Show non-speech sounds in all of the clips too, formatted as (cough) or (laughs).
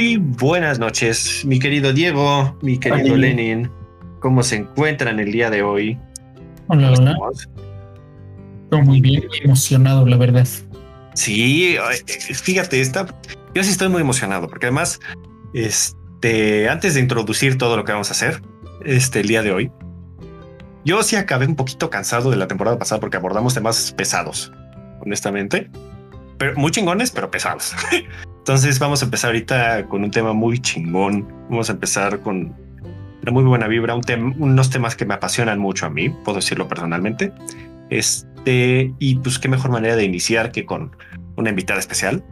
Muy buenas noches, mi querido Diego, mi querido Lenin. ¿Cómo se encuentran el día de hoy? Hola, hola. Estoy muy bien, emocionado, la verdad. Sí, eh, fíjate, está, yo sí estoy muy emocionado, porque además, este, antes de introducir todo lo que vamos a hacer, este, el día de hoy, yo sí acabé un poquito cansado de la temporada pasada porque abordamos temas pesados, honestamente, pero muy chingones, pero pesados. (laughs) Entonces vamos a empezar ahorita con un tema muy chingón. Vamos a empezar con una muy buena vibra, un unos temas que me apasionan mucho a mí, puedo decirlo personalmente. Este, y pues qué mejor manera de iniciar que con una invitada especial.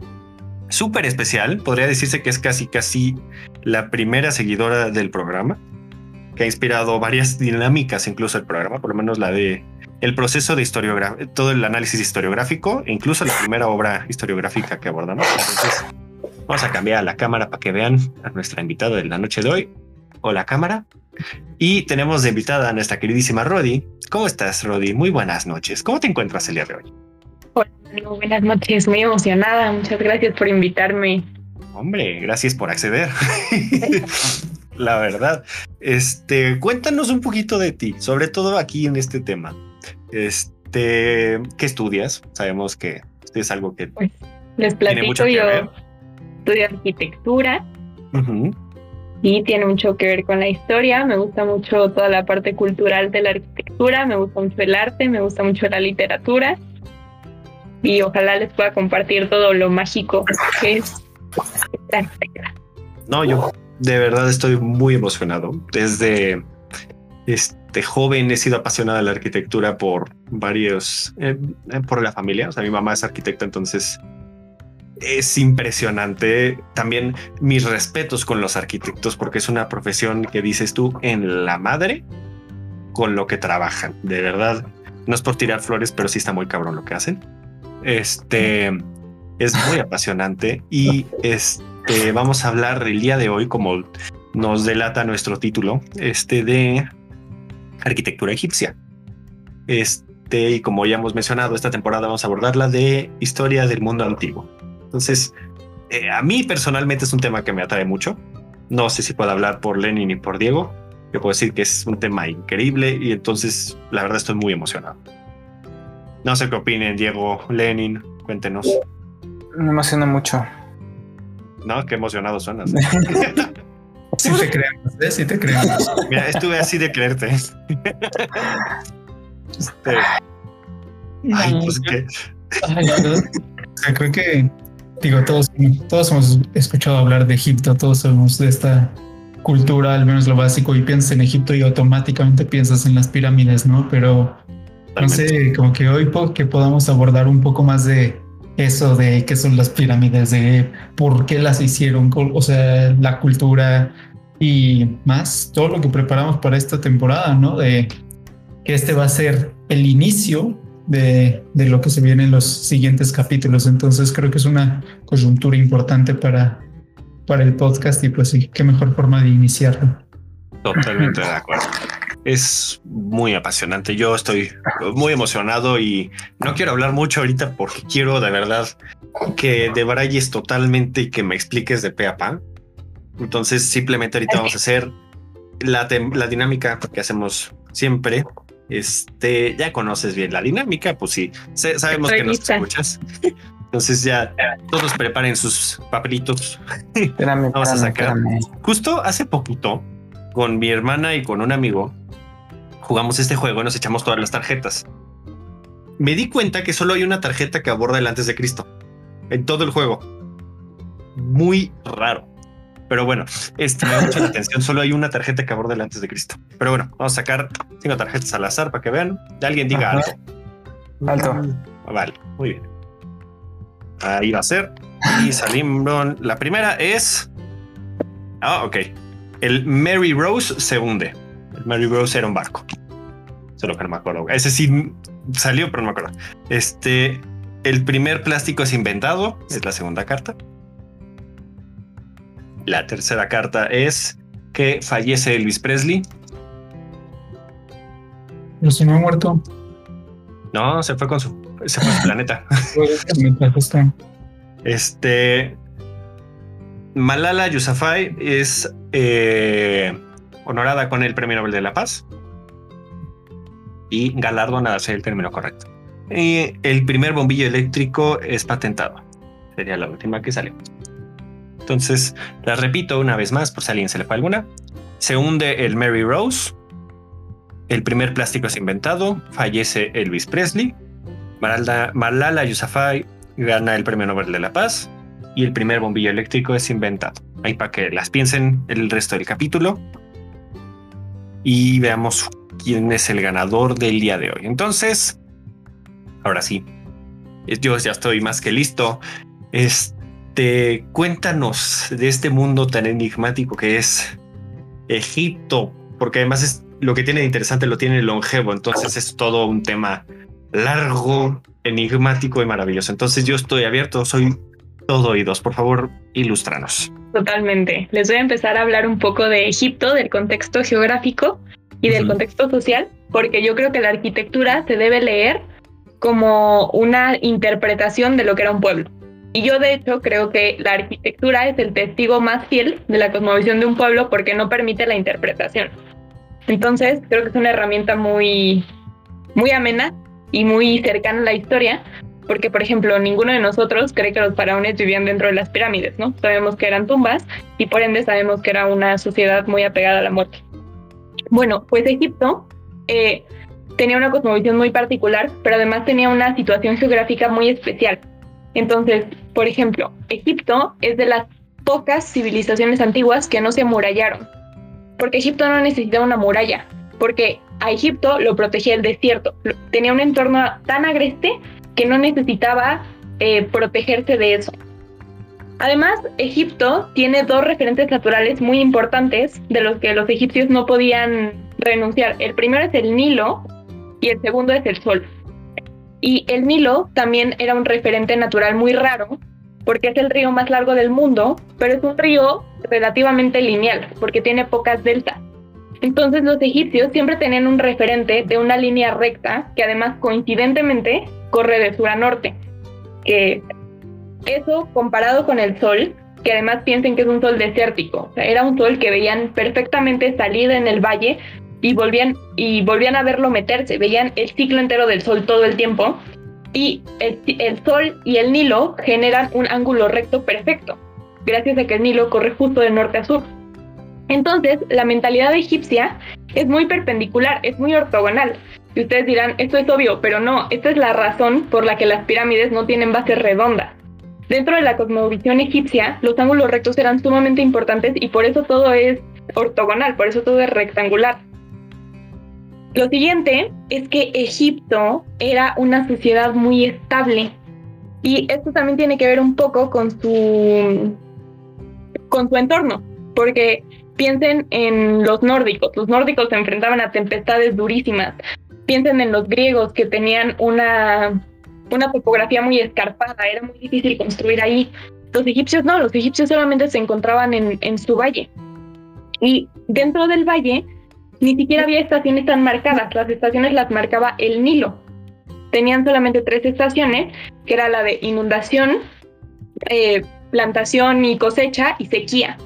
Súper especial, podría decirse que es casi casi la primera seguidora del programa, que ha inspirado varias dinámicas incluso el programa, por lo menos la de el proceso de historiografía, todo el análisis historiográfico, incluso la primera obra historiográfica que abordamos. Entonces, vamos a cambiar la cámara para que vean a nuestra invitada de la noche de hoy. Hola cámara. Y tenemos de invitada a nuestra queridísima Rodi. ¿Cómo estás, Rodi? Muy buenas noches. ¿Cómo te encuentras el día de hoy? Hola, buenas noches. Muy emocionada. Muchas gracias por invitarme. Hombre, gracias por acceder. (laughs) la verdad. Este, cuéntanos un poquito de ti, sobre todo aquí en este tema. Este, ¿qué estudias? Sabemos que es algo que pues, les platico yo estudio arquitectura y tiene mucho que ver con la historia. Me gusta mucho toda la parte cultural de la arquitectura, me gusta mucho el arte, me gusta mucho la literatura y ojalá les pueda compartir todo lo mágico que es la arquitectura. No, yo de verdad estoy muy emocionado. Desde este joven he sido apasionada de la arquitectura por varios, eh, eh, por la familia. O sea, mi mamá es arquitecta, entonces es impresionante. También mis respetos con los arquitectos, porque es una profesión que dices tú en la madre con lo que trabajan. De verdad, no es por tirar flores, pero sí está muy cabrón lo que hacen. Este es muy (laughs) apasionante y este vamos a hablar el día de hoy, como nos delata nuestro título, este de arquitectura egipcia. Este, y como ya hemos mencionado, esta temporada vamos a abordar la de historia del mundo antiguo. Entonces, eh, a mí personalmente es un tema que me atrae mucho. No sé si puedo hablar por Lenin y por Diego. Yo puedo decir que es un tema increíble y entonces la verdad estoy muy emocionado. No sé qué opinen, Diego, Lenin, cuéntenos. Me emociona mucho. No, qué emocionado suenas. (laughs) (laughs) Sí te creemos, ¿eh? Sí te creemos. Mira, estuve así de creerte. Este, ay, pues qué. (laughs) creo que, digo, todos, todos hemos escuchado hablar de Egipto, todos somos de esta cultura, al menos lo básico, y piensas en Egipto y automáticamente piensas en las pirámides, ¿no? Pero no sé, como que hoy que podamos abordar un poco más de eso de qué son las pirámides, de por qué las hicieron, o sea, la cultura, y más todo lo que preparamos para esta temporada, ¿no? De que este va a ser el inicio de, de, lo que se viene en los siguientes capítulos. Entonces creo que es una coyuntura importante para, para el podcast y pues sí, qué mejor forma de iniciarlo. Totalmente de acuerdo. Es muy apasionante. Yo estoy muy emocionado y no quiero hablar mucho ahorita porque quiero de verdad que debrayes totalmente y que me expliques de pe a pa entonces, simplemente ahorita vamos a hacer la, la dinámica que hacemos siempre. Este, ya conoces bien la dinámica, pues sí, sabemos que nos escuchas. Entonces ya todos preparen sus papelitos. Vamos a sacar. Justo hace poquito, con mi hermana y con un amigo, jugamos este juego y nos echamos todas las tarjetas. Me di cuenta que solo hay una tarjeta que aborda el antes de Cristo en todo el juego. Muy raro. Pero bueno, este me da mucha (laughs) atención. Solo hay una tarjeta que aborda el antes de Cristo. Pero bueno, vamos a sacar cinco tarjetas al azar para que vean. Alguien diga algo. Alto. Ah, vale, muy bien. Ahí va a ser. Y salimos. La primera es. Ah, ok. El Mary Rose se hunde. El Mary Rose era un barco. Solo que no me acuerdo. Ese sí salió, pero no me acuerdo. Este. El primer plástico es inventado. Es la segunda carta. La tercera carta es que fallece Elvis Presley. No se me ha muerto. No, se fue con su, se fue a su planeta. (laughs) este. Malala Yousafzai es eh, honorada con el Premio Nobel de la Paz y galardonada, sería el término correcto. El primer bombillo eléctrico es patentado. Sería la última que salió. Entonces, la repito una vez más por si alguien se le fue alguna. Se hunde el Mary Rose. El primer plástico es inventado. Fallece Elvis Presley. Malala, Malala Yousafzai gana el Premio Nobel de la Paz. Y el primer bombillo eléctrico es inventado. Ahí para que las piensen el resto del capítulo. Y veamos quién es el ganador del día de hoy. Entonces, ahora sí, yo ya estoy más que listo. Este, cuéntanos de este mundo tan enigmático que es Egipto, porque además es lo que tiene de interesante lo tiene longevo, entonces es todo un tema largo, enigmático y maravilloso. Entonces yo estoy abierto, soy todo oídos. Por favor, ilústranos. Totalmente. Les voy a empezar a hablar un poco de Egipto, del contexto geográfico y del contexto social, porque yo creo que la arquitectura se debe leer como una interpretación de lo que era un pueblo. Y yo de hecho creo que la arquitectura es el testigo más fiel de la cosmovisión de un pueblo porque no permite la interpretación. Entonces creo que es una herramienta muy, muy amena y muy cercana a la historia, porque por ejemplo ninguno de nosotros cree que los faraones vivían dentro de las pirámides, ¿no? Sabemos que eran tumbas y por ende sabemos que era una sociedad muy apegada a la muerte. Bueno, pues Egipto eh, tenía una cosmovisión muy particular, pero además tenía una situación geográfica muy especial. Entonces, por ejemplo, Egipto es de las pocas civilizaciones antiguas que no se amurallaron, porque Egipto no necesitaba una muralla, porque a Egipto lo protegía el desierto, tenía un entorno tan agreste que no necesitaba eh, protegerse de eso. Además, Egipto tiene dos referentes naturales muy importantes de los que los egipcios no podían renunciar. El primero es el Nilo y el segundo es el Sol. Y el Nilo también era un referente natural muy raro porque es el río más largo del mundo, pero es un río relativamente lineal porque tiene pocas deltas. Entonces los egipcios siempre tenían un referente de una línea recta que además coincidentemente corre de sur a norte, que eso comparado con el sol, que además piensen que es un sol desértico, era un sol que veían perfectamente salir en el valle y volvían, y volvían a verlo meterse, veían el ciclo entero del sol todo el tiempo. Y el, el sol y el Nilo generan un ángulo recto perfecto, gracias a que el Nilo corre justo de norte a sur. Entonces, la mentalidad egipcia es muy perpendicular, es muy ortogonal. Y ustedes dirán, esto es obvio, pero no, esta es la razón por la que las pirámides no tienen bases redondas. Dentro de la cosmovisión egipcia, los ángulos rectos eran sumamente importantes y por eso todo es ortogonal, por eso todo es rectangular. Lo siguiente es que Egipto era una sociedad muy estable y esto también tiene que ver un poco con su con su entorno, porque piensen en los nórdicos, los nórdicos se enfrentaban a tempestades durísimas. Piensen en los griegos que tenían una una topografía muy escarpada, era muy difícil construir ahí. Los egipcios no, los egipcios solamente se encontraban en, en su valle. Y dentro del valle ni siquiera había estaciones tan marcadas, las estaciones las marcaba el Nilo. Tenían solamente tres estaciones, que era la de inundación, eh, plantación y cosecha y sequía.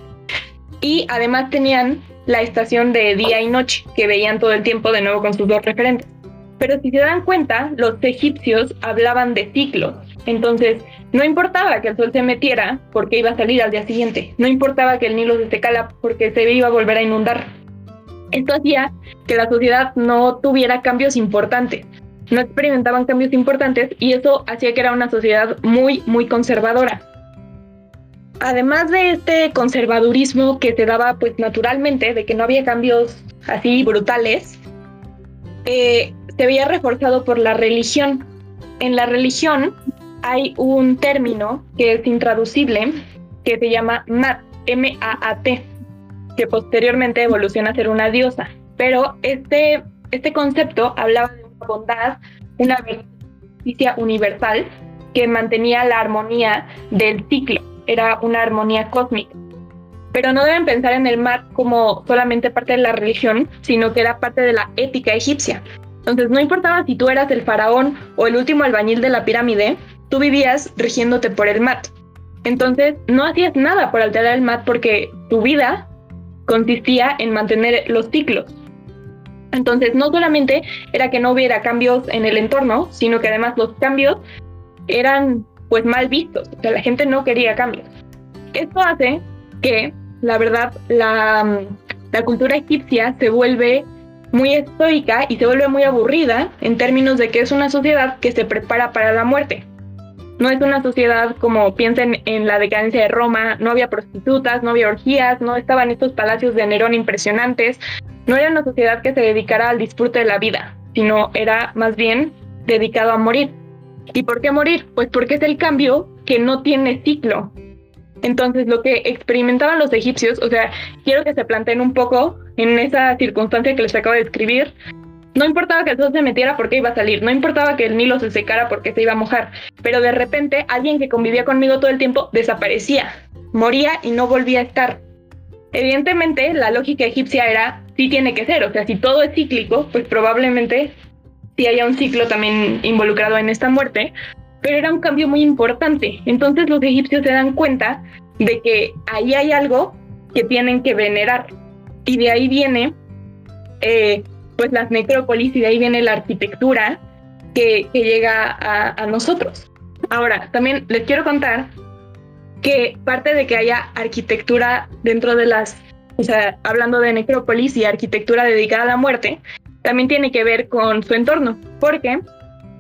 Y además tenían la estación de día y noche, que veían todo el tiempo de nuevo con sus dos referentes. Pero si se dan cuenta, los egipcios hablaban de ciclos. Entonces, no importaba que el sol se metiera porque iba a salir al día siguiente. No importaba que el Nilo se secara porque se iba a volver a inundar. Esto hacía que la sociedad no tuviera cambios importantes. No experimentaban cambios importantes y eso hacía que era una sociedad muy, muy conservadora. Además de este conservadurismo que se daba pues naturalmente, de que no había cambios así brutales, eh, se veía reforzado por la religión. En la religión hay un término que es intraducible que se llama Mat, M-A-A-T, que posteriormente evoluciona a ser una diosa. Pero este, este concepto hablaba de una bondad, una justicia universal que mantenía la armonía del ciclo, era una armonía cósmica. Pero no deben pensar en el Mat como solamente parte de la religión, sino que era parte de la ética egipcia. Entonces, no importaba si tú eras el faraón o el último albañil de la pirámide, tú vivías rigiéndote por el mat. Entonces no hacías nada por alterar el mat porque tu vida consistía en mantener los ciclos. Entonces no solamente era que no hubiera cambios en el entorno, sino que además los cambios eran pues mal vistos, o sea, la gente no quería cambios. Esto hace que, la verdad, la, la cultura egipcia se vuelve muy estoica y se vuelve muy aburrida en términos de que es una sociedad que se prepara para la muerte. No es una sociedad como piensen en la decadencia de Roma, no había prostitutas, no había orgías, no estaban estos palacios de Nerón impresionantes, no era una sociedad que se dedicara al disfrute de la vida, sino era más bien dedicado a morir. ¿Y por qué morir? Pues porque es el cambio que no tiene ciclo. Entonces lo que experimentaban los egipcios, o sea, quiero que se planteen un poco en esa circunstancia que les acabo de describir, no importaba que el sol se metiera porque iba a salir, no importaba que el Nilo se secara porque se iba a mojar, pero de repente alguien que convivía conmigo todo el tiempo desaparecía, moría y no volvía a estar. Evidentemente, la lógica egipcia era, sí tiene que ser, o sea, si todo es cíclico, pues probablemente sí haya un ciclo también involucrado en esta muerte, pero era un cambio muy importante. Entonces los egipcios se dan cuenta de que ahí hay algo que tienen que venerar. Y de ahí viene eh, pues las necrópolis y de ahí viene la arquitectura que, llega a, nosotros. Ahora, también les quiero contar que parte de que haya arquitectura dentro de las, o sea, hablando de necrópolis y arquitectura dedicada a la muerte, también tiene que ver con su entorno, porque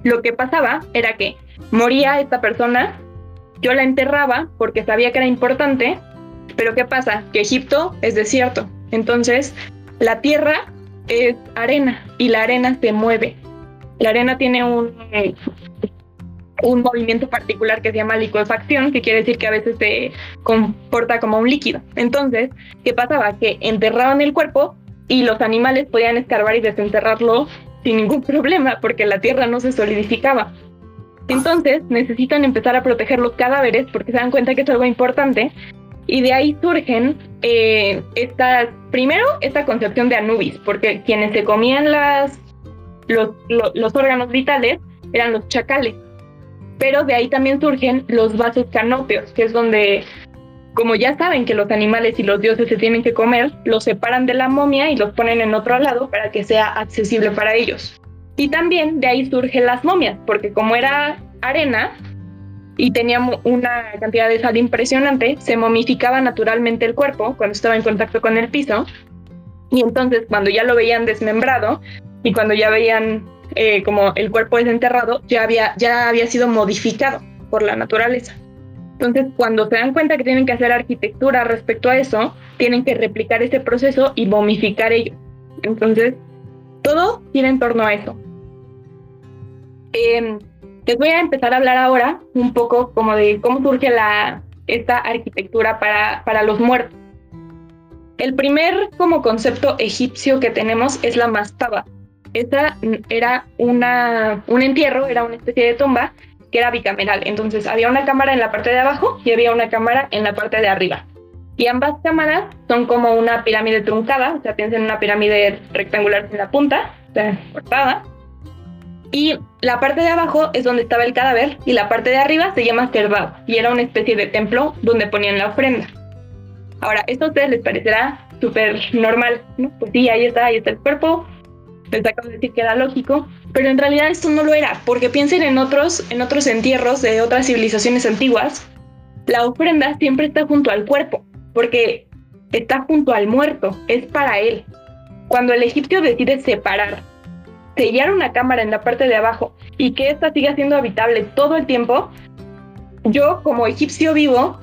lo que pasaba era que moría esta persona, yo la enterraba porque sabía que era importante, pero ¿qué pasa? Que Egipto es desierto, entonces la tierra es arena y la arena se mueve. La arena tiene un, un movimiento particular que se llama liquefacción, que quiere decir que a veces se comporta como un líquido. Entonces, ¿qué pasaba? Que enterraban el cuerpo y los animales podían escarbar y desenterrarlo sin ningún (laughs) problema porque la tierra no se solidificaba. Entonces necesitan empezar a proteger los cadáveres porque se dan cuenta que es algo importante y de ahí surgen eh, primero esta concepción de Anubis, porque quienes se comían las, los, los, órganos vitales eran los chacales. Pero de ahí también surgen los vasos canópeos, que es donde, como ya saben que los animales y los dioses se tienen que comer, los separan de la momia y los ponen en otro lado para que sea accesible para ellos. Y también de ahí surgen las momias, porque como era arena, y tenía una cantidad de sal impresionante, se momificaba naturalmente el cuerpo cuando estaba en contacto con el piso. Y entonces cuando ya lo veían desmembrado y cuando ya veían eh, como el cuerpo desenterrado, ya había, ya había sido modificado por la naturaleza. Entonces cuando se dan cuenta que tienen que hacer arquitectura respecto a eso, tienen que replicar ese proceso y momificar ello. Entonces todo gira en torno a eso. Eh, les voy a empezar a hablar ahora un poco como de cómo surge la, esta arquitectura para, para los muertos. El primer como concepto egipcio que tenemos es la mastaba. Esta era una, un entierro, era una especie de tumba que era bicameral. Entonces había una cámara en la parte de abajo y había una cámara en la parte de arriba. Y ambas cámaras son como una pirámide truncada, o sea, piensen en una pirámide rectangular sin la punta, cortada. Y la parte de abajo es donde estaba el cadáver y la parte de arriba se llama Cerbab y era una especie de templo donde ponían la ofrenda. Ahora, esto a ustedes les parecerá súper normal, ¿no? Pues sí, ahí está, ahí está el cuerpo, les acabo de decir que era lógico, pero en realidad esto no lo era, porque piensen en otros, en otros entierros de otras civilizaciones antiguas, la ofrenda siempre está junto al cuerpo, porque está junto al muerto, es para él. Cuando el egipcio decide separar sellar una cámara en la parte de abajo y que ésta siga siendo habitable todo el tiempo, yo como egipcio vivo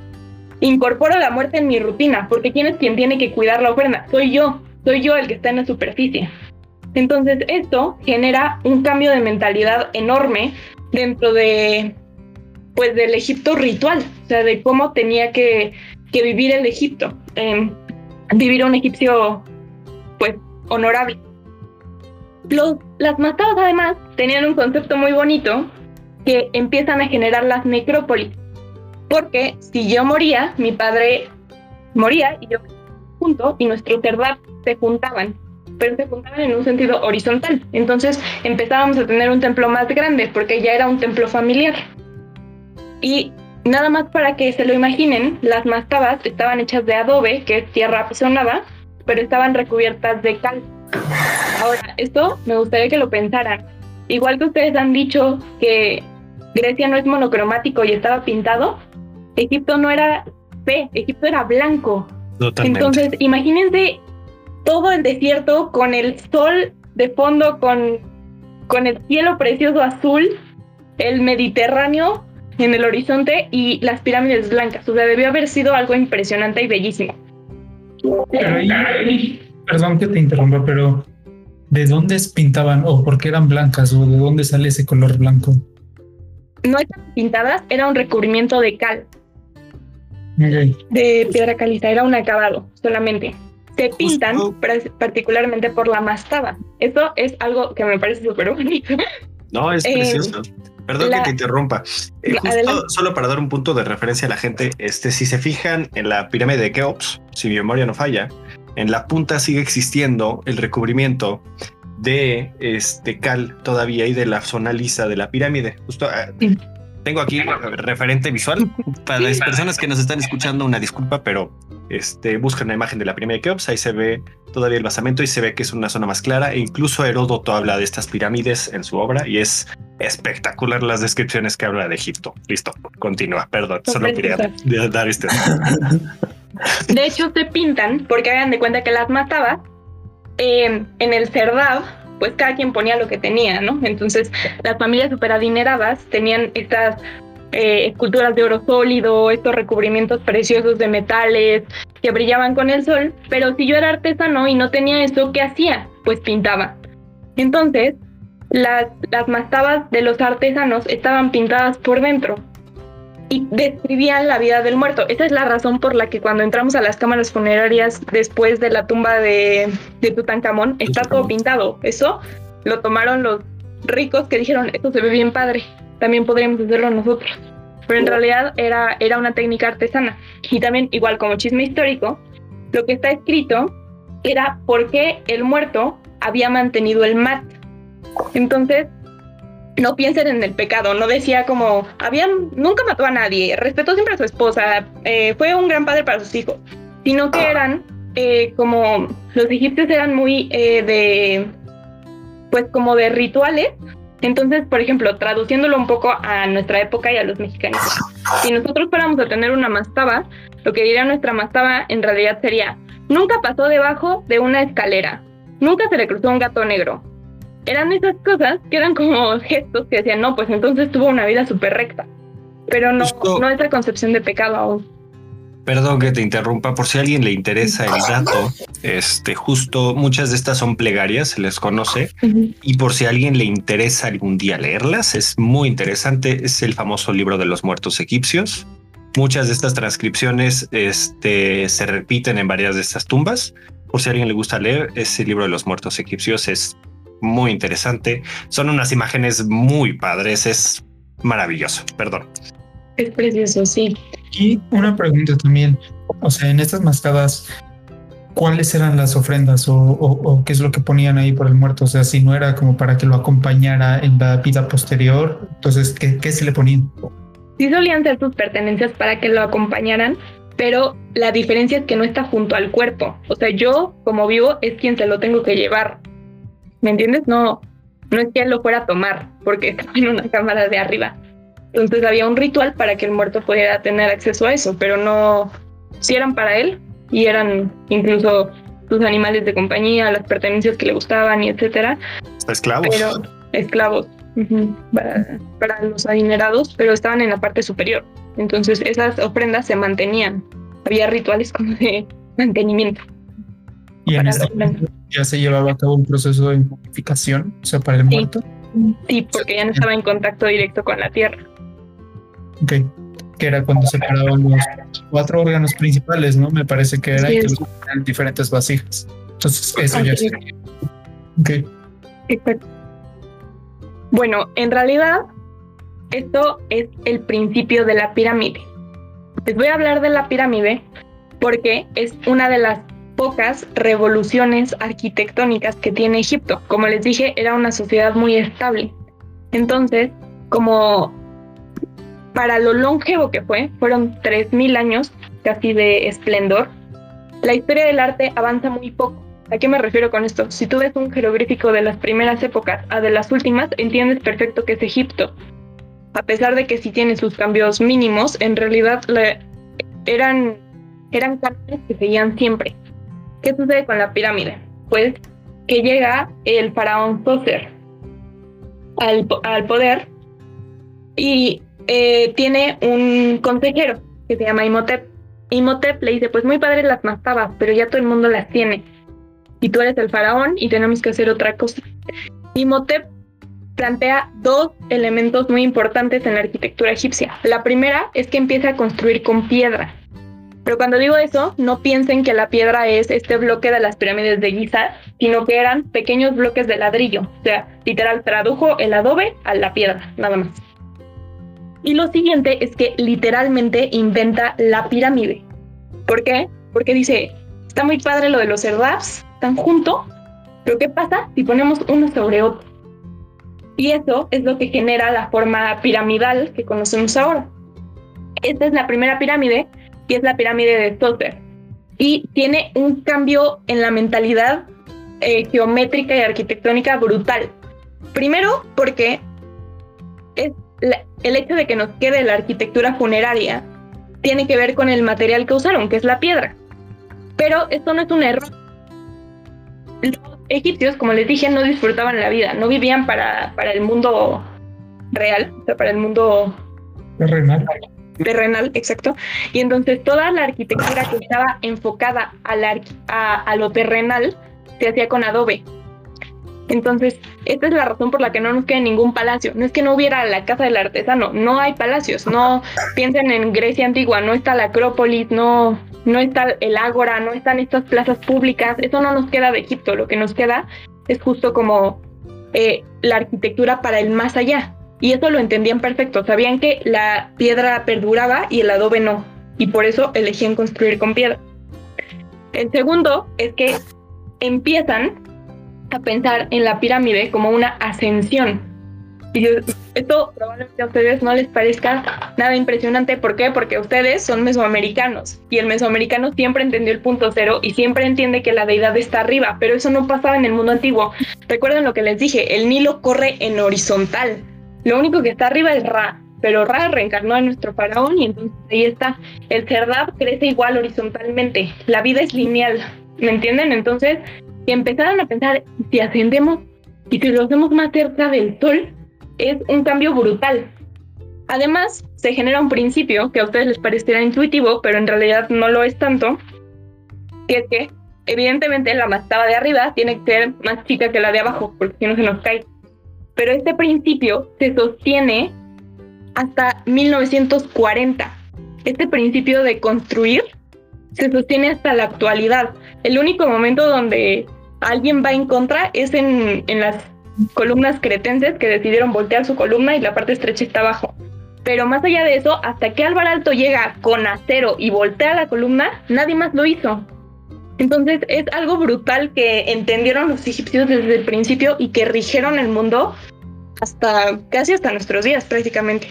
incorporo la muerte en mi rutina, porque ¿quién es quien tiene que cuidar la ofrenda? Soy yo, soy yo el que está en la superficie. Entonces esto genera un cambio de mentalidad enorme dentro de pues del Egipto ritual, o sea, de cómo tenía que, que vivir el Egipto, eh, vivir un egipcio pues honorable las mastabas además tenían un concepto muy bonito que empiezan a generar las necrópolis. Porque si yo moría, mi padre moría y yo junto y nuestros verdad se juntaban, pero se juntaban en un sentido horizontal. Entonces empezábamos a tener un templo más grande porque ya era un templo familiar. Y Nada más para que se lo imaginen, las mastabas estaban hechas de adobe, que es tierra pisonada, pero estaban recubiertas de cal. Ahora, esto me gustaría que lo pensaran. Igual que ustedes han dicho que Grecia no es monocromático y estaba pintado, Egipto no era fe, Egipto era blanco. Entonces, imagínense todo el desierto con el sol de fondo, con, con el cielo precioso azul, el Mediterráneo en el horizonte y las pirámides blancas. O sea, debió haber sido algo impresionante y bellísimo. perdón que te interrumpa, pero ¿de dónde pintaban o por qué eran blancas o de dónde sale ese color blanco? No estaban pintadas, era un recubrimiento de cal. De piedra caliza, era un acabado solamente. Se pintan particularmente por la mastaba. Eso es algo que me parece súper bonito. No, es precioso. Perdón que te interrumpa. Eh, justo, solo para dar un punto de referencia a la gente, este, si se fijan en la pirámide de Keops, si mi memoria no falla, en la punta sigue existiendo el recubrimiento de este cal todavía y de la zona lisa de la pirámide. Justo ah, tengo aquí referente visual (laughs) para las personas que nos están escuchando. Una disculpa, pero este, buscan la imagen de la pirámide de Keops, ahí se ve todavía el basamento y se ve que es una zona más clara. E incluso Heródoto habla de estas pirámides en su obra y es espectacular las descripciones que habla de Egipto. Listo, continúa, perdón, solo quería dar este. (laughs) De hecho, se pintan porque hagan de cuenta que las mataba em, en el Cerdab, pues cada quien ponía lo que tenía, ¿no? Entonces, las familias superadineradas tenían estas eh, esculturas de oro sólido, estos recubrimientos preciosos de metales que brillaban con el sol, pero si yo era artesano y no tenía eso, ¿qué hacía? Pues pintaba. Entonces, las, las mastabas de los artesanos estaban pintadas por dentro y describían la vida del muerto. Esa es la razón por la que cuando entramos a las cámaras funerarias después de la tumba de, de Tutankamón, está todo pintado. Eso lo tomaron los ricos que dijeron, esto se ve bien padre, también podríamos hacerlo nosotros. Pero en realidad era, era una técnica artesana. Y también, igual como chisme histórico, lo que está escrito era por qué el muerto había mantenido el mat. Entonces, no piensen en el pecado, no decía como, habían, nunca mató a nadie, respetó siempre a su esposa, eh, fue un gran padre para sus hijos, sino que eran eh, como, los egipcios eran muy eh, de, pues como de rituales, entonces, por ejemplo, traduciéndolo un poco a nuestra época y a los mexicanos, si nosotros fuéramos a tener una mastaba, lo que diría nuestra mastaba en realidad sería, nunca pasó debajo de una escalera, nunca se le cruzó un gato negro, eran esas cosas que eran como (laughs) gestos que decían, no, pues entonces tuvo una vida súper recta. Pero no, no es la concepción de pecado aún. Perdón que te interrumpa, por si a alguien le interesa el dato, este, justo muchas de estas son plegarias, se les conoce, y por si a alguien le interesa algún día leerlas, es muy interesante, es el famoso libro de los muertos egipcios. Muchas de estas transcripciones este, se repiten en varias de estas tumbas. Por si a alguien le gusta leer, ese libro de los muertos egipcios es muy interesante. Son unas imágenes muy padres, es maravilloso, perdón. Es precioso, sí. Y una pregunta también, o sea, en estas mascadas, ¿cuáles eran las ofrendas o, qué es lo que ponían ahí por el muerto? O sea, si no era como para que lo acompañara en la vida posterior, entonces, ¿qué, qué se le ponían? Sí solían ser sus pertenencias para que lo acompañaran, pero la diferencia es que no está junto al cuerpo. O sea, yo como vivo es quien se lo tengo que llevar. ¿Me entiendes? No, no es que él lo fuera a tomar, porque estaba en una cámara de arriba. Entonces había un ritual para que el muerto pudiera tener acceso a eso, pero no, si eran para él y eran incluso sus animales de compañía, las pertenencias que le gustaban y etcétera. Esclavos. Pero esclavos para, para, los adinerados, pero estaban en la parte superior. Entonces esas ofrendas se mantenían. Había rituales como de mantenimiento. Y en este ya se llevaba a cabo un proceso de momificación, o sea, para el muerto. Sí, porque ya no estaba en contacto directo con la tierra. Ok, que era cuando separaban los cuatro órganos principales, ¿no? Me parece que era que eran diferentes vasijas. Entonces, eso ya sería. Ok. Exacto. Bueno, en realidad, esto es el principio de la pirámide. Les voy a hablar de la pirámide porque es una de las pocas revoluciones arquitectónicas que tiene Egipto. Como les dije, era una sociedad muy estable. Entonces, como para lo longevo que fue, fueron 3.000 años casi de esplendor, la historia del arte avanza muy poco. ¿A qué me refiero con esto? Si tú ves un jeroglífico de las primeras épocas a de las últimas, entiendes perfecto que es Egipto. A pesar de que sí tiene sus cambios mínimos, en realidad eran, eran cánones que seguían siempre. ¿Qué sucede con la pirámide? Pues que llega el faraón Zoser al, al poder y eh, tiene un consejero que se llama Imhotep. Imhotep le dice, pues muy padre las mastabas, pero ya todo el mundo las tiene. Y tú eres el faraón y tenemos que hacer otra cosa. Imhotep plantea dos elementos muy importantes en la arquitectura egipcia. La primera es que empieza a construir con piedra. Pero cuando digo eso, no piensen que la piedra es este bloque de las pirámides de Giza, sino que eran pequeños bloques de ladrillo. O sea, literal tradujo el adobe a la piedra, nada más. Y lo siguiente es que literalmente inventa la pirámide. ¿Por qué? Porque dice, está muy padre lo de los serdabs, están juntos, pero ¿qué pasa si ponemos uno sobre otro? Y eso es lo que genera la forma piramidal que conocemos ahora. Esta es la primera pirámide, es la pirámide de Toter. Y tiene un cambio en la mentalidad eh, geométrica y arquitectónica brutal. Primero, porque es el hecho de que nos quede la arquitectura funeraria tiene que ver con el material que usaron, que es la piedra. Pero esto no es un error. Los egipcios, como les dije, no disfrutaban la vida, no vivían para, para el mundo real, o sea, para el mundo terrenal. Terrenal, exacto. Y entonces toda la arquitectura que estaba enfocada a, a lo terrenal se hacía con adobe. Entonces, esta es la razón por la que no nos queda ningún palacio. No es que no hubiera la casa del artesano, no hay palacios. No piensen en Grecia antigua, no está la Acrópolis, no, no está el Ágora, no están estas plazas públicas. Eso no nos queda de Egipto. Lo que nos queda es justo como eh, la arquitectura para el más allá. Y eso lo entendían perfecto. Sabían que la piedra perduraba y el adobe no. Y por eso elegían construir con piedra. El segundo es que empiezan a pensar en la pirámide como una ascensión. Y esto probablemente a ustedes no les parezca nada impresionante. ¿Por qué? Porque ustedes son mesoamericanos y el mesoamericano siempre entendió el punto cero y siempre entiende que la deidad está arriba, pero eso no pasaba en el mundo antiguo. Recuerden lo que les dije, el Nilo corre en horizontal. Lo único que está arriba es Ra, pero Ra reencarnó a nuestro faraón y entonces ahí está. El Serdab crece igual horizontalmente. La vida es lineal, ¿me entienden? Entonces y empezaron a pensar, si ascendemos y si lo hacemos más cerca del Sol, es un cambio brutal. Además, se genera un principio que a ustedes les parecerá intuitivo, pero en realidad no lo es tanto, que es que evidentemente la mastaba de arriba tiene que ser más chica que la de abajo, porque si no se nos cae. Pero este principio se sostiene hasta 1940. Este principio de construir se sostiene hasta la actualidad. El único momento donde alguien va en contra es en, las columnas cretenses que decidieron voltear su columna y la parte estrecha está abajo. Pero más allá de eso, hasta que Álvaro Alto llega con acero y voltea la columna, nadie más lo hizo. Entonces es algo brutal que entendieron los egipcios desde el principio y que rigieron el mundo hasta casi hasta nuestros días prácticamente.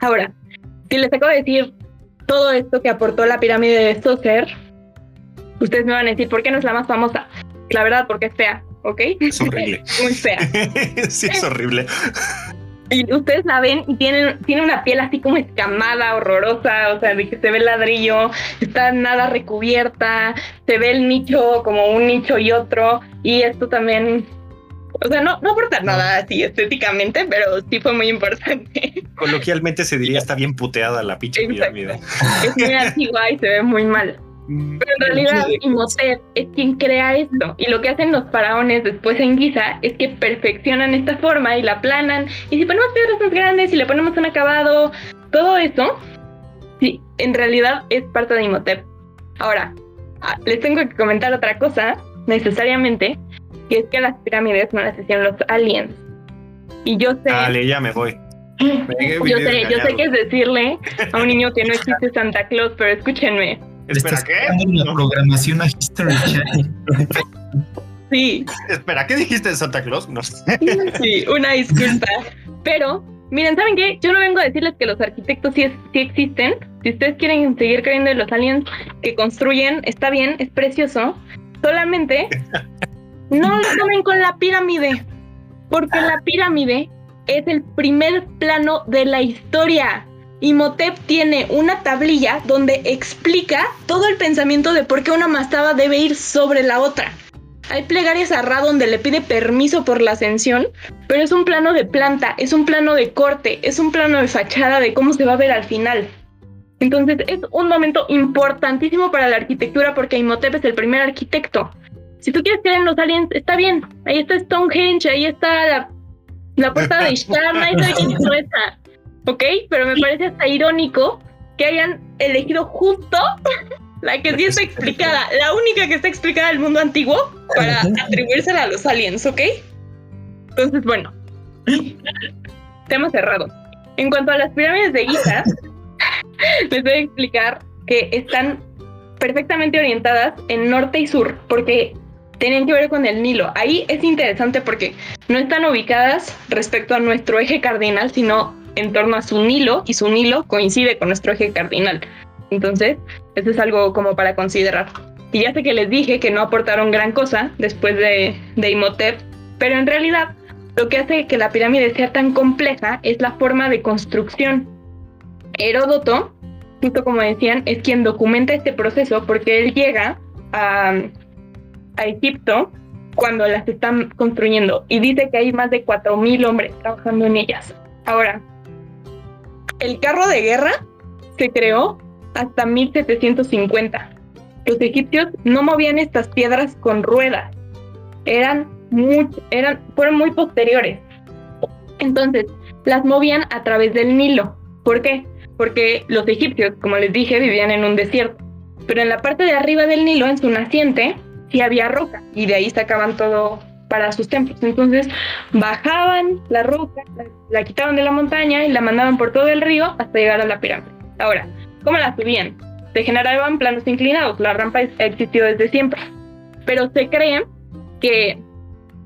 Ahora, si les acabo de decir todo esto que aportó la pirámide de Stoser, ustedes me van a decir, ¿por qué no es la más famosa? La verdad, porque es fea, ¿ok? Es horrible. (laughs) Muy fea. (laughs) sí, es horrible. Y ustedes la ven y tienen, tiene una piel así como escamada, horrorosa, o sea, de que se ve el ladrillo, está nada recubierta, se ve el nicho como un nicho y otro, y esto también o sea, no, no aporta nada así estéticamente, pero sí fue muy importante. Coloquialmente se diría está bien puteada la pinche pirámide. Es muy antigua y se ve muy mal. Pero en realidad Imhotep es quien crea esto. Y lo que hacen los faraones después en Giza es que perfeccionan esta forma y la planan. Y si ponemos piedras más grandes y le ponemos un acabado, todo eso, sí, en realidad es parte de Imhotep. Ahora, ah, les tengo que comentar otra cosa, necesariamente, que es que las pirámides no las hacían los aliens. Y yo sé. Dale, ya me voy. (laughs) yo sé, yo sé que es decirle a un niño que no (laughs) existe Santa Claus, pero escúchenme. Espera, ¿qué? La programación a History (laughs) Sí. Espera, ¿qué dijiste de Santa Claus? No sé. Sí, una disculpa. Pero Miren, ¿saben qué? Yo no vengo a decirles que los arquitectos sí, sí existen. Si ustedes quieren seguir creyendo en los aliens que construyen, está bien, es precioso. Solamente (laughs) no lo tomen con la pirámide, porque la pirámide es el primer plano de la historia. Imhotep tiene una tablilla donde explica todo el pensamiento de por qué una mastaba debe ir sobre la otra. Hay plegarias a Ra donde le pide permiso por la ascensión, pero es un plano de planta, es un plano de corte, es un plano de fachada de cómo se va a ver al final. Entonces es un momento importantísimo para la arquitectura porque Imhotep es el primer arquitecto. Si tú quieres creer en los aliens, está bien. Ahí está Stonehenge, ahí está la, la puerta de Ishtar, nadie sabe quién es esa. ¿Ok? Pero me parece hasta irónico que hayan elegido justo la que sí está (laughs) explicada, la única que está explicada del mundo antiguo para atribuírsela a los aliens, ¿ok? Entonces, bueno, tema cerrado. En cuanto a las pirámides de Giza, (laughs) les voy a explicar que están perfectamente orientadas en norte y sur, porque tienen que ver con el Nilo. Ahí es interesante porque no están ubicadas respecto a nuestro eje cardinal, sino en torno a su Nilo, y su Nilo coincide con nuestro eje cardinal. Entonces, eso es algo como para considerar. Y ya sé que les dije que no aportaron gran cosa después de, de Imhotep, pero en realidad lo que hace que la pirámide sea tan compleja es la forma de construcción. Heródoto, justo como decían, es quien documenta este proceso porque él llega a, a Egipto cuando las están construyendo y dice que hay más de 4.000 hombres trabajando en ellas. Ahora, el carro de guerra se creó hasta 1750. Los egipcios no movían estas piedras con ruedas, eran muy, eran, fueron muy posteriores. Entonces, las movían a través del Nilo. ¿Por qué? Porque los egipcios, como les dije, vivían en un desierto. Pero en la parte de arriba del Nilo, en su naciente, sí había roca y de ahí sacaban todo para sus templos. Entonces bajaban la roca, la, quitaban de la montaña y la mandaban por todo el río hasta llegar a la pirámide. Ahora, ¿Cómo la subían? Se generaban planos inclinados, la rampa ha existido desde siempre. Pero se cree que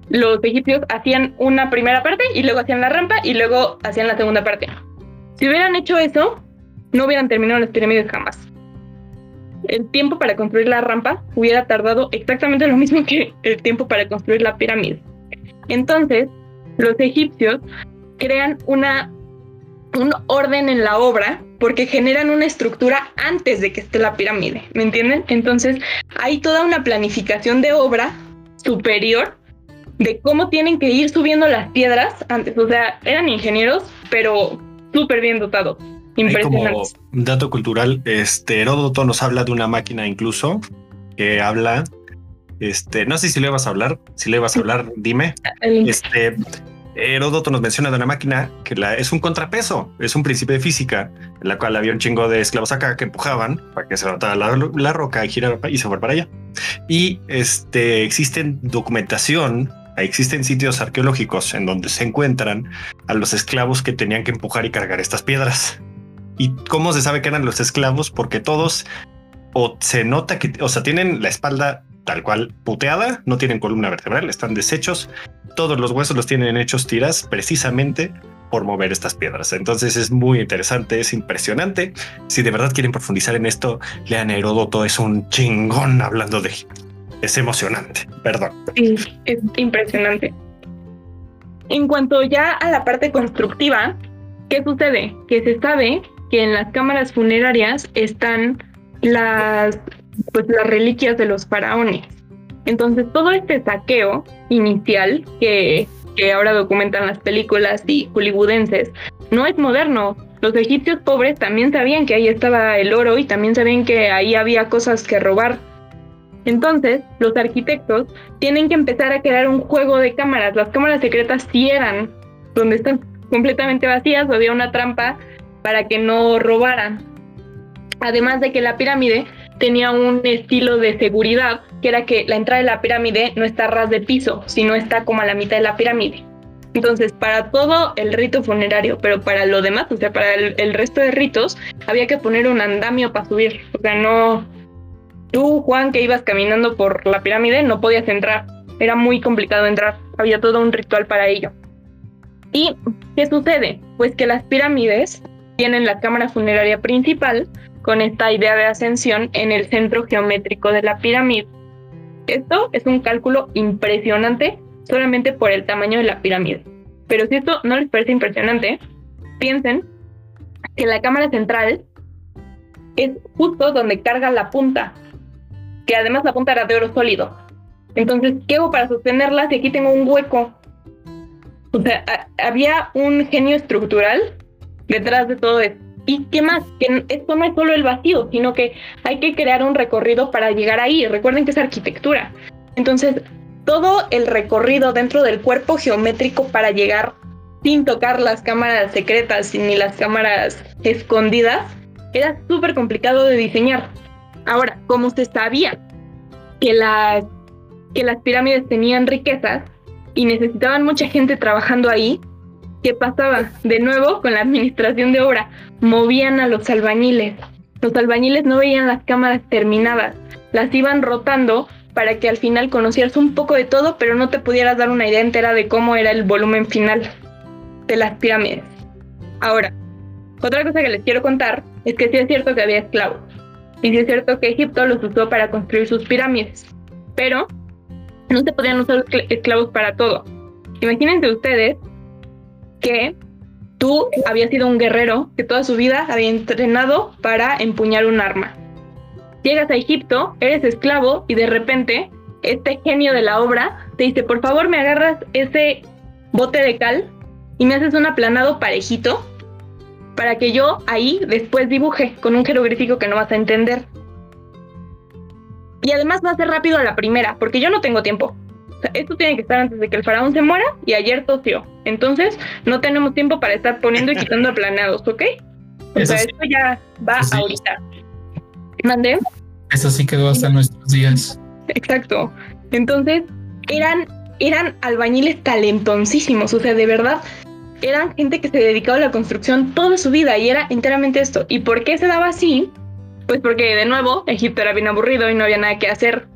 los egipcios hacían una primera parte y luego hacían la rampa y luego hacían la segunda parte. Si hubieran hecho eso, no hubieran terminado las pirámides jamás. El tiempo para construir la rampa hubiera tardado exactamente lo mismo que el tiempo para construir la pirámide. Entonces, los egipcios crean una, un orden en la obra porque generan una estructura antes de que esté la pirámide, ¿me entienden? Entonces hay toda una planificación de obra superior de cómo tienen que ir subiendo las piedras antes, o sea, eran ingenieros, pero súper bien dotados. Impresionante. Como dato cultural, este Heródoto nos habla de una máquina incluso que habla este, no sé si le vas a hablar, si le vas a hablar, dime. (laughs) Este, Heródoto nos menciona de una máquina que la, es un contrapeso, es un principio de física, en la cual había un chingo de esclavos acá que empujaban para que se levantara la, roca y girara y se fuera para allá. Y este, existen documentación, existen sitios arqueológicos en donde se encuentran a los esclavos que tenían que empujar y cargar estas piedras. ¿Y cómo se sabe que eran los esclavos? Porque todos o se nota que, o sea, tienen la espalda tal cual puteada, no tienen columna vertebral, están deshechos, todos los huesos los tienen hechos tiras precisamente por mover estas piedras. Entonces es muy interesante, es impresionante. Si de verdad quieren profundizar en esto, lean Heródoto, es un chingón hablando de Es emocionante, perdón. Es impresionante. En cuanto ya a la parte constructiva, ¿qué sucede? Que se sabe que en las cámaras funerarias están las pues las reliquias de los faraones. Entonces todo este saqueo inicial que, que ahora documentan las películas y hollywoodenses no es moderno. Los egipcios pobres también sabían que ahí estaba el oro y también sabían que ahí había cosas que robar. Entonces, los arquitectos tienen que empezar a crear un juego de cámaras. Las cámaras secretas sí eran, donde están completamente vacías, había una trampa para que no robaran. Además de que la pirámide tenía un estilo de seguridad, que era que la entrada de la pirámide no está ras de piso, sino está como a la mitad de la pirámide. Entonces, para todo el rito funerario, pero para lo demás, o sea, para el, resto de ritos, había que poner un andamio para subir. O sea, no. Tú, Juan, que ibas caminando por la pirámide, no podías entrar. Era muy complicado entrar. Había todo un ritual para ello. ¿Y qué sucede? Pues que las pirámides tienen la cámara funeraria principal con esta idea de ascensión en el centro geométrico de la pirámide. Esto es un cálculo impresionante solamente por el tamaño de la pirámide. Pero si esto no les parece impresionante, piensen que la cámara central es justo donde carga la punta, que además la punta era de oro sólido. Entonces, ¿qué hago para sostenerla si aquí tengo un hueco? O sea, había un genio estructural detrás de todo esto. ¿Y qué más? Que esto no es solo el vacío, sino que hay que crear un recorrido para llegar ahí. Recuerden que es arquitectura. Entonces, todo el recorrido dentro del cuerpo geométrico para llegar sin tocar las cámaras secretas ni las cámaras escondidas era súper complicado de diseñar. Ahora, como se sabía que las, que las pirámides tenían riquezas y necesitaban mucha gente trabajando ahí, ¿qué pasaba? De nuevo, con la administración de obra, movían a los albañiles. Los albañiles no veían las cámaras terminadas, las iban rotando para que al final conocieras un poco de todo, pero no te pudieras dar una idea entera de cómo era el volumen final de las pirámides. Ahora, otra cosa que les quiero contar es que sí es cierto que había esclavos. Y sí es cierto que Egipto los usó para construir sus pirámides. Pero no se podían usar esclavos para todo. Imagínense ustedes que tú habías sido un guerrero que toda su vida había entrenado para empuñar un arma. Llegas a Egipto, eres esclavo y de repente este genio de la obra te dice, por favor me agarras ese bote de cal y me haces un aplanado parejito para que yo ahí después dibuje con un jeroglífico que no vas a entender. Y además va a ser rápido a la primera, porque yo no tengo tiempo. Esto tiene que estar antes de que el faraón se muera y ayer tosió. Entonces, no tenemos tiempo para estar poniendo y quitando (laughs) aplanados, ¿ok? O sea, esto ya va ahorita. ¿Mandé? Eso sí quedó hasta nuestros días. Exacto. Entonces, eran, eran albañiles talentosísimos, o sea, de verdad, eran gente que se dedicaba a la construcción toda su vida y era enteramente esto. ¿Y por qué se daba así? Pues porque, de nuevo, Egipto era bien aburrido y no había nada que hacer.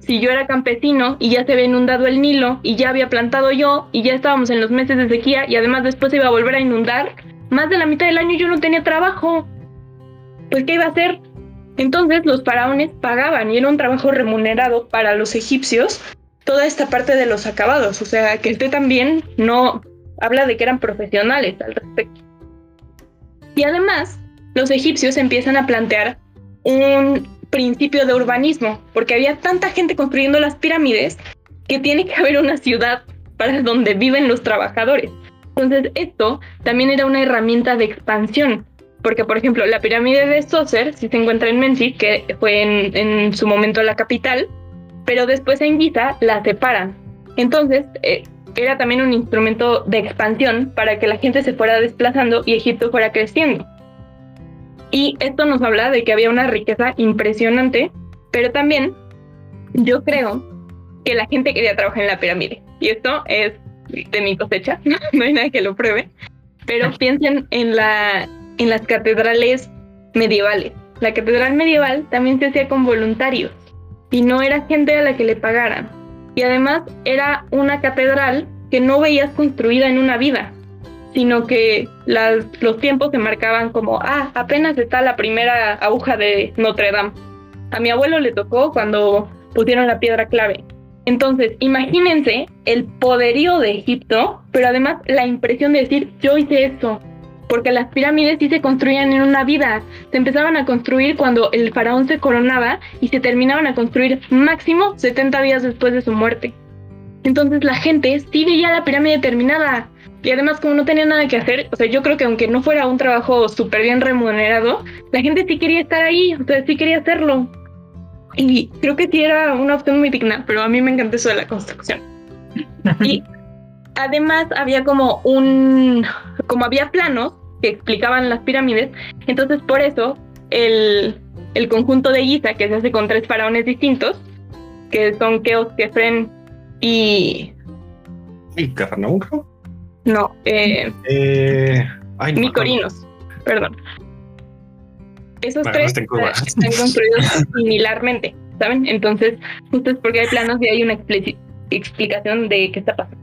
Si yo era campesino y ya se había inundado el Nilo y ya había plantado yo y ya estábamos en los meses de sequía y además después se iba a volver a inundar, más de la mitad del año yo no tenía trabajo. Pues, ¿qué iba a hacer? Entonces los faraones pagaban y era un trabajo remunerado para los egipcios toda esta parte de los acabados. O sea, que este también no habla de que eran profesionales al respecto. Y además, los egipcios empiezan a plantear un principio de urbanismo, porque había tanta gente construyendo las pirámides que tiene que haber una ciudad para donde viven los trabajadores. Entonces, esto también era una herramienta de expansión, porque, por ejemplo, la pirámide de Sócer si se encuentra en Menfi, que fue en, su momento la capital, pero después en Giza la separan. Entonces, eh, era también un instrumento de expansión para que la gente se fuera desplazando y Egipto fuera creciendo. Y esto nos habla de que había una riqueza impresionante, pero también yo creo que la gente quería trabajar en la pirámide. Y esto es de mi cosecha, (laughs) no hay nadie que lo pruebe. Pero piensen en la en las catedrales medievales. La catedral medieval también se hacía con voluntarios y no era gente a la que le pagaran. Y además era una catedral que no veías construida en una vida, sino que los tiempos se marcaban como, ah, apenas está la primera aguja de Notre Dame. A mi abuelo le tocó cuando pusieron la piedra clave. Entonces, imagínense el poderío de Egipto, pero además la impresión de decir, yo hice esto, porque las pirámides sí se construían en una vida. Se empezaban a construir cuando el faraón se coronaba y se terminaban a construir máximo 70 días después de su muerte. Entonces la gente sí veía la pirámide terminada. Y además como no tenía nada que hacer, o sea, yo creo que aunque no fuera un trabajo súper bien remunerado, la gente sí quería estar ahí, o sea, sí quería hacerlo. Y creo que sí era una opción muy digna, pero a mí me encantó eso de la construcción. (laughs) y además había como un, como había planos que explicaban las pirámides. Entonces, por eso, el, el conjunto de Giza, que se hace con tres faraones distintos, que son Keos, Kefren y... ¿Y Cafarnaum, No, eh... eh ay, Micorinos, perdón. Esos tres están construidos (laughs) similarmente, ¿saben? Entonces, justo es porque hay planos y hay una explicación de qué está pasando.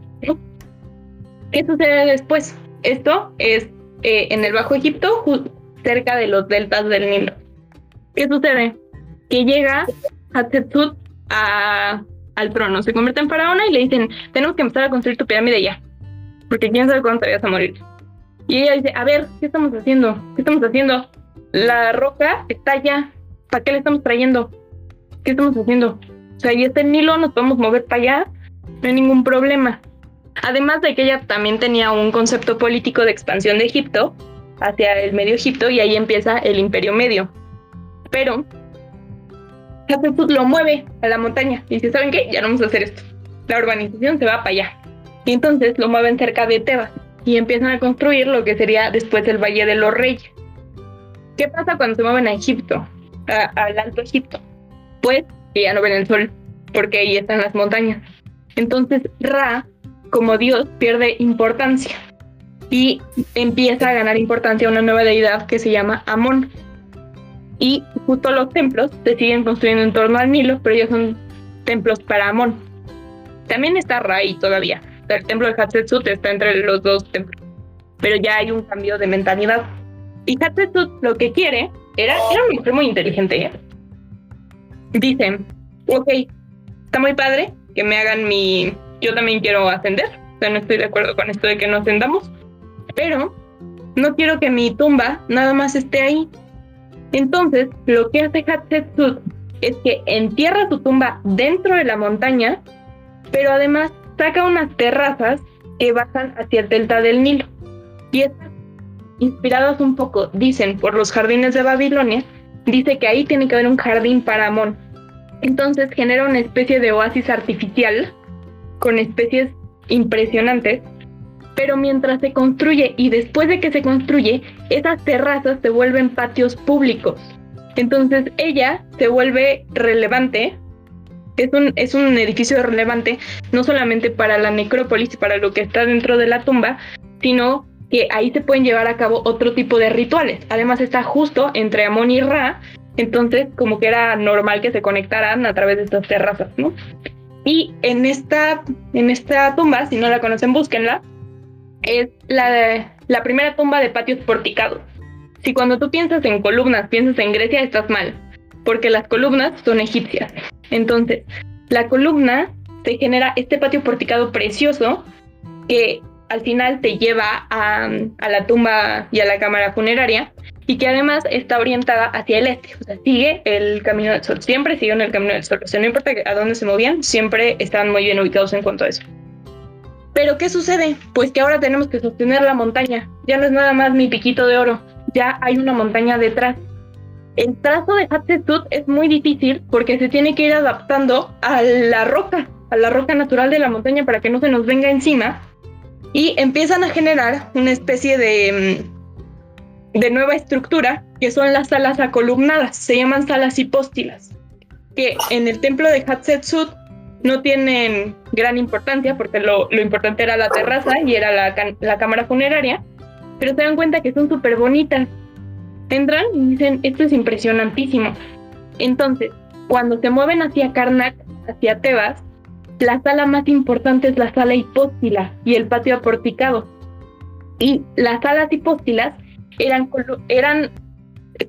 ¿Qué sucede después? Esto es eh, en el Bajo Egipto, cerca de los deltas del Nilo. ¿Qué sucede? Que llega Hatshepsut a, al trono, se convierte en faraona y le dicen, tenemos que empezar a construir tu pirámide ya, porque quién sabe cuándo te vas a morir. Y ella dice, a ver, ¿qué estamos haciendo? ¿Qué estamos haciendo? La roca está allá, ¿para qué le estamos trayendo? ¿Qué estamos haciendo? O sea, ahí está el Nilo, nos podemos mover para allá, no hay ningún problema. Además de que ella también tenía un concepto político de expansión de Egipto hacia el Medio Egipto y ahí empieza el Imperio Medio. Pero Hatshepsut lo mueve a la montaña y dice, ¿saben qué? Ya no vamos a hacer esto. La urbanización se va para allá. Y entonces lo mueven cerca de Tebas y empiezan a construir lo que sería después el Valle de los Reyes. ¿Qué pasa cuando se mueven a Egipto, al Alto Egipto? Pues ya no ven el sol, porque ahí están las montañas. Entonces Ra como Dios pierde importancia y empieza a ganar importancia una nueva deidad que se llama Amón. Y justo los templos se siguen construyendo en torno al Nilo, pero ellos son templos para Amón. También está Ra ahí todavía. El templo de Hatshepsut está entre los dos templos, pero ya hay un cambio de mentalidad. Y Hatshepsut lo que quiere era, era una mujer muy inteligente. ¿eh? Dice, ok, está muy padre que me hagan mi, yo también quiero ascender, o sea, no estoy de acuerdo con esto de que no ascendamos, pero no quiero que mi tumba nada más esté ahí. Entonces, lo que hace Hatshepsut es que entierra su tumba dentro de la montaña, pero además saca unas terrazas que bajan hacia el delta del Nilo. Y están inspiradas un poco, dicen, por los jardines de Babilonia, dice que ahí tiene que haber un jardín para Amón. Entonces genera una especie de oasis artificial con especies impresionantes, pero mientras se construye y después de que se construye, esas terrazas se vuelven patios públicos. Entonces ella se vuelve relevante, es un, es un edificio relevante no solamente para la necrópolis, para lo que está dentro de la tumba, sino que ahí se pueden llevar a cabo otro tipo de rituales. Además está justo entre Amón y Ra, entonces como que era normal que se conectaran a través de estas terrazas, ¿no? Y en esta, en esta tumba, si no la conocen, búsquenla, es la, la primera tumba de patios porticados. Si cuando tú piensas en columnas, piensas en Grecia, estás mal, porque las columnas son egipcias. Entonces, la columna te genera este patio porticado precioso que al final te lleva a, la tumba y a la cámara funeraria y que además está orientada hacia el este, o sea, sigue el camino del sol, siempre en el camino del sol, o sea, no importa a dónde se movían, siempre están muy bien ubicados en cuanto a eso. Pero ¿qué sucede? Pues que ahora tenemos que sostener la montaña, ya no es nada más mi piquito de oro, ya hay una montaña detrás. El trazo de Hatshepsut es muy difícil porque se tiene que ir adaptando a la roca, a la roca natural de la montaña para que no se nos venga encima y empiezan a generar una especie de mm, de nueva estructura, que son las salas acolumnadas, se llaman salas hipóstilas, que en el templo de Hatshepsut no tienen gran importancia, porque lo, importante era la terraza y era la, cámara funeraria, pero se dan cuenta que son súper bonitas. Entran y dicen, esto es impresionantísimo. Entonces, cuando se mueven hacia Karnak, hacia Tebas, la sala más importante es la sala hipóstila y el patio aporticado. Y las salas hipóstilas eran, eran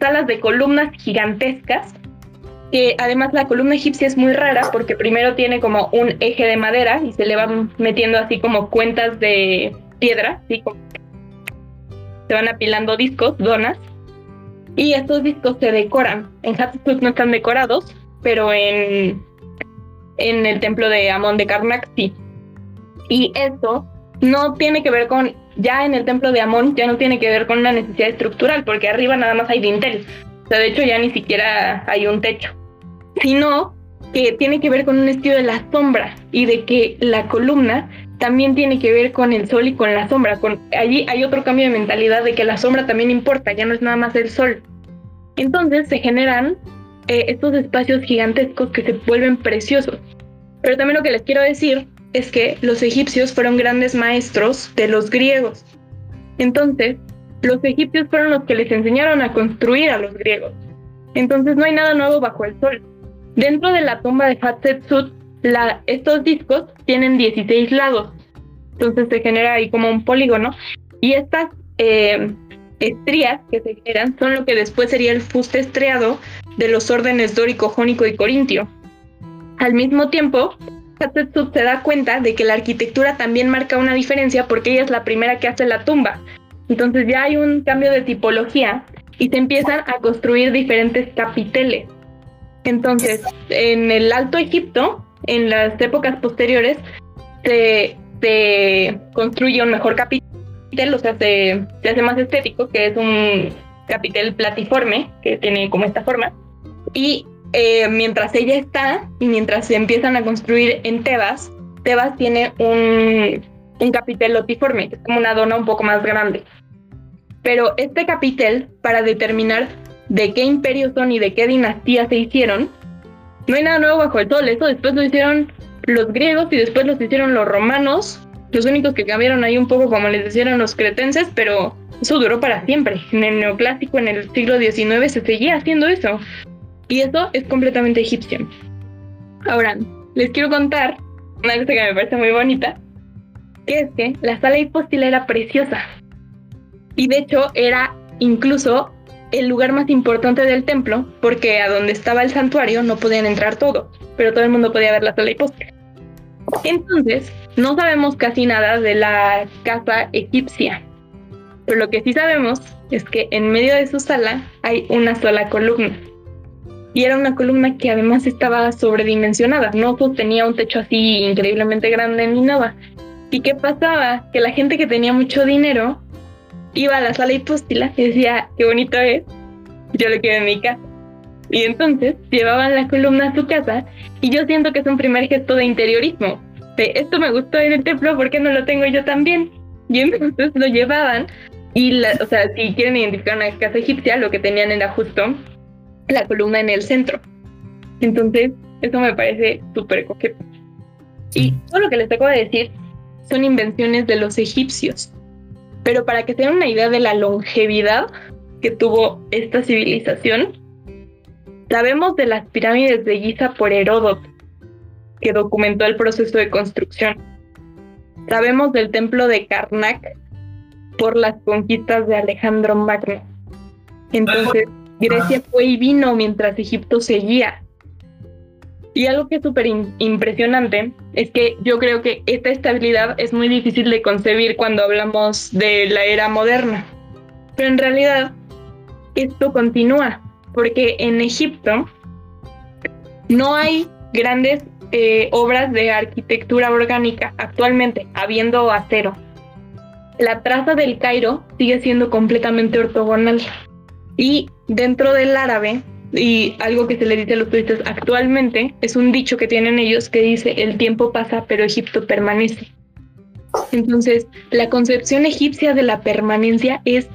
salas de columnas gigantescas, que además la columna egipcia es muy rara porque primero tiene como un eje de madera y se le van metiendo así como cuentas de piedra, se van apilando discos, donas, y estos discos se decoran. En Hatshepsut no están decorados, pero en, en el templo de Amón de Karnak sí. Y eso no tiene que ver con ya en el templo de Amón ya no tiene que ver con una necesidad estructural, porque arriba nada más hay dintel. O sea, de hecho ya ni siquiera hay un techo. Sino que tiene que ver con un estilo de la sombra y de que la columna también tiene que ver con el sol y con la sombra. Con, allí hay otro cambio de mentalidad de que la sombra también importa, ya no es nada más el sol. Entonces se generan eh, estos espacios gigantescos que se vuelven preciosos. Pero también lo que les quiero decir es que los egipcios fueron grandes maestros de los griegos. Entonces, los egipcios fueron los que les enseñaron a construir a los griegos. Entonces no hay nada nuevo bajo el sol. Dentro de la tumba de Hatshepsut, la, estos discos tienen 16 lados. Entonces se genera ahí como un polígono y estas eh, estrías que se generan son lo que después sería el fuste estriado de los órdenes dórico, jónico y corintio. Al mismo tiempo, Hatshepsut se da cuenta de que la arquitectura también marca una diferencia porque ella es la primera que hace la tumba. Entonces ya hay un cambio de tipología y se empiezan a construir diferentes capiteles. Entonces, en el Alto Egipto, en las épocas posteriores, se, construye un mejor capitel, o sea, se, se hace más estético, que es un capitel platiforme, que tiene como esta forma. Y eh, mientras ella está y mientras se empiezan a construir en Tebas, Tebas tiene un, un capitel lotiforme, es como una dona un poco más grande. Pero este capitel, para determinar de qué imperios son y de qué dinastías se hicieron, no hay nada nuevo bajo el sol. Eso después lo hicieron los griegos y después lo hicieron los romanos. Los únicos que cambiaron ahí un poco, como les decían los cretenses, pero eso duró para siempre. En el neoclásico, en el siglo XIX, se seguía haciendo eso. Y eso es completamente egipcio. Ahora, les quiero contar una cosa que me parece muy bonita, que es que la sala hipóstila era preciosa. Y de hecho era incluso el lugar más importante del templo, porque a donde estaba el santuario no podían entrar todos, pero todo el mundo podía ver la sala hipóstila. Entonces, no sabemos casi nada de la casa egipcia, pero lo que sí sabemos es que en medio de su sala hay una sola columna y era una columna que además estaba sobredimensionada, no tenía un techo así increíblemente grande ni nada. ¿Y qué pasaba? Que la gente que tenía mucho dinero iba a la sala hipóstila y decía, qué bonito es, yo lo quiero en mi casa. Y entonces llevaban la columna a su casa y yo siento que es un primer gesto de interiorismo. De esto me gustó en el templo, ¿por qué no lo tengo yo también? Y entonces lo llevaban y, la, o sea, si quieren identificar una casa egipcia, lo que tenían era justo la columna en el centro. Entonces, eso me parece súper coqueto. Y todo lo que les acabo de decir son invenciones de los egipcios. Pero para que tengan una idea de la longevidad que tuvo esta civilización, sabemos de las pirámides de Giza por Heródoto, que documentó el proceso de construcción. Sabemos del templo de Karnak por las conquistas de Alejandro Magno. Entonces, Grecia fue y vino mientras Egipto seguía. Y algo que es súper impresionante es que yo creo que esta estabilidad es muy difícil de concebir cuando hablamos de la era moderna. Pero en realidad esto continúa, porque en Egipto no hay grandes eh, obras de arquitectura orgánica actualmente, habiendo acero. La traza del Cairo sigue siendo completamente ortogonal. Y dentro del árabe, y algo que se le dice a los turistas actualmente, es un dicho que tienen ellos que dice, el tiempo pasa, pero Egipto permanece. Entonces, la concepción egipcia de la permanencia es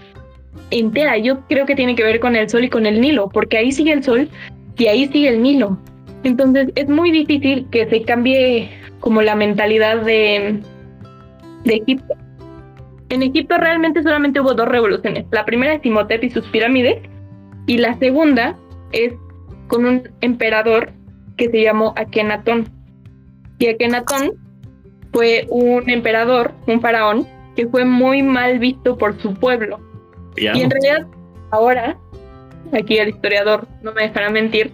entera. Yo creo que tiene que ver con el sol y con el Nilo, porque ahí sigue el sol y ahí sigue el Nilo. Entonces, es muy difícil que se cambie como la mentalidad de, de Egipto. En Egipto realmente solamente hubo dos revoluciones. La primera es Imhotep y sus pirámides y la segunda es con un emperador que se llamó Akenatón. Y Akenatón fue un emperador, un faraón, que fue muy mal visto por su pueblo. Y en realidad ahora, aquí el historiador no me dejará mentir,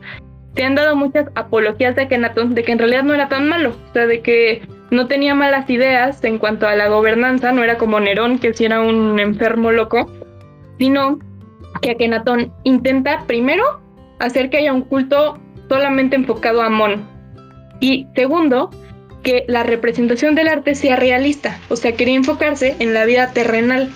se han dado muchas apologías de Akenatón de que en realidad no era tan malo, o sea, de que no tenía malas ideas en cuanto a la gobernanza, no era como Nerón, que si era un enfermo loco, sino que Akenatón intenta primero hacer que haya un culto solamente enfocado a Amón. Y segundo, que la representación del arte sea realista, o sea, quería enfocarse en la vida terrenal.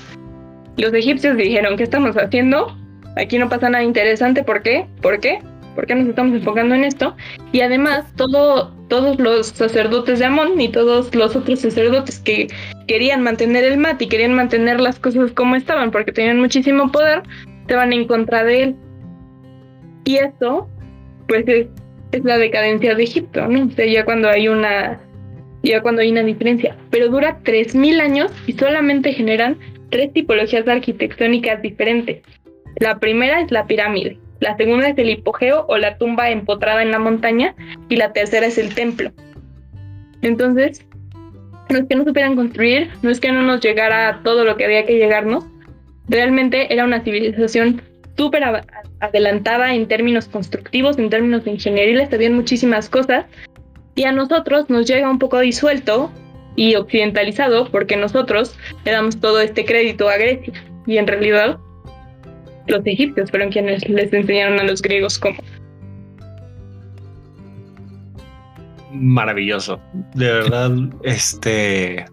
Los egipcios dijeron, ¿qué estamos haciendo? Aquí no pasa nada interesante, ¿por qué? ¿Por qué? ¿Por qué nos estamos enfocando en esto? Y además, todo, todos los sacerdotes de Amón y todos los otros sacerdotes que querían mantener el mat y querían mantener las cosas como estaban porque tenían muchísimo poder, se van en contra de él. Y eso, pues es, la decadencia de Egipto, ¿no? O sea, ya cuando hay una, ya cuando hay una diferencia. Pero dura 3.000 años y solamente generan tres tipologías arquitectónicas diferentes. La primera es la pirámide, la segunda es el hipogeo o la tumba empotrada en la montaña y la tercera es el templo. Entonces, no es que no supieran construir, no es que no nos llegara todo lo que había que llegarnos, realmente era una civilización súper adelantada en términos constructivos, en términos de ingeniería, sabían muchísimas cosas. Y a nosotros nos llega un poco disuelto y occidentalizado porque nosotros le damos todo este crédito a Grecia y en realidad los egipcios fueron quienes les enseñaron a los griegos cómo. Maravilloso, de verdad, este,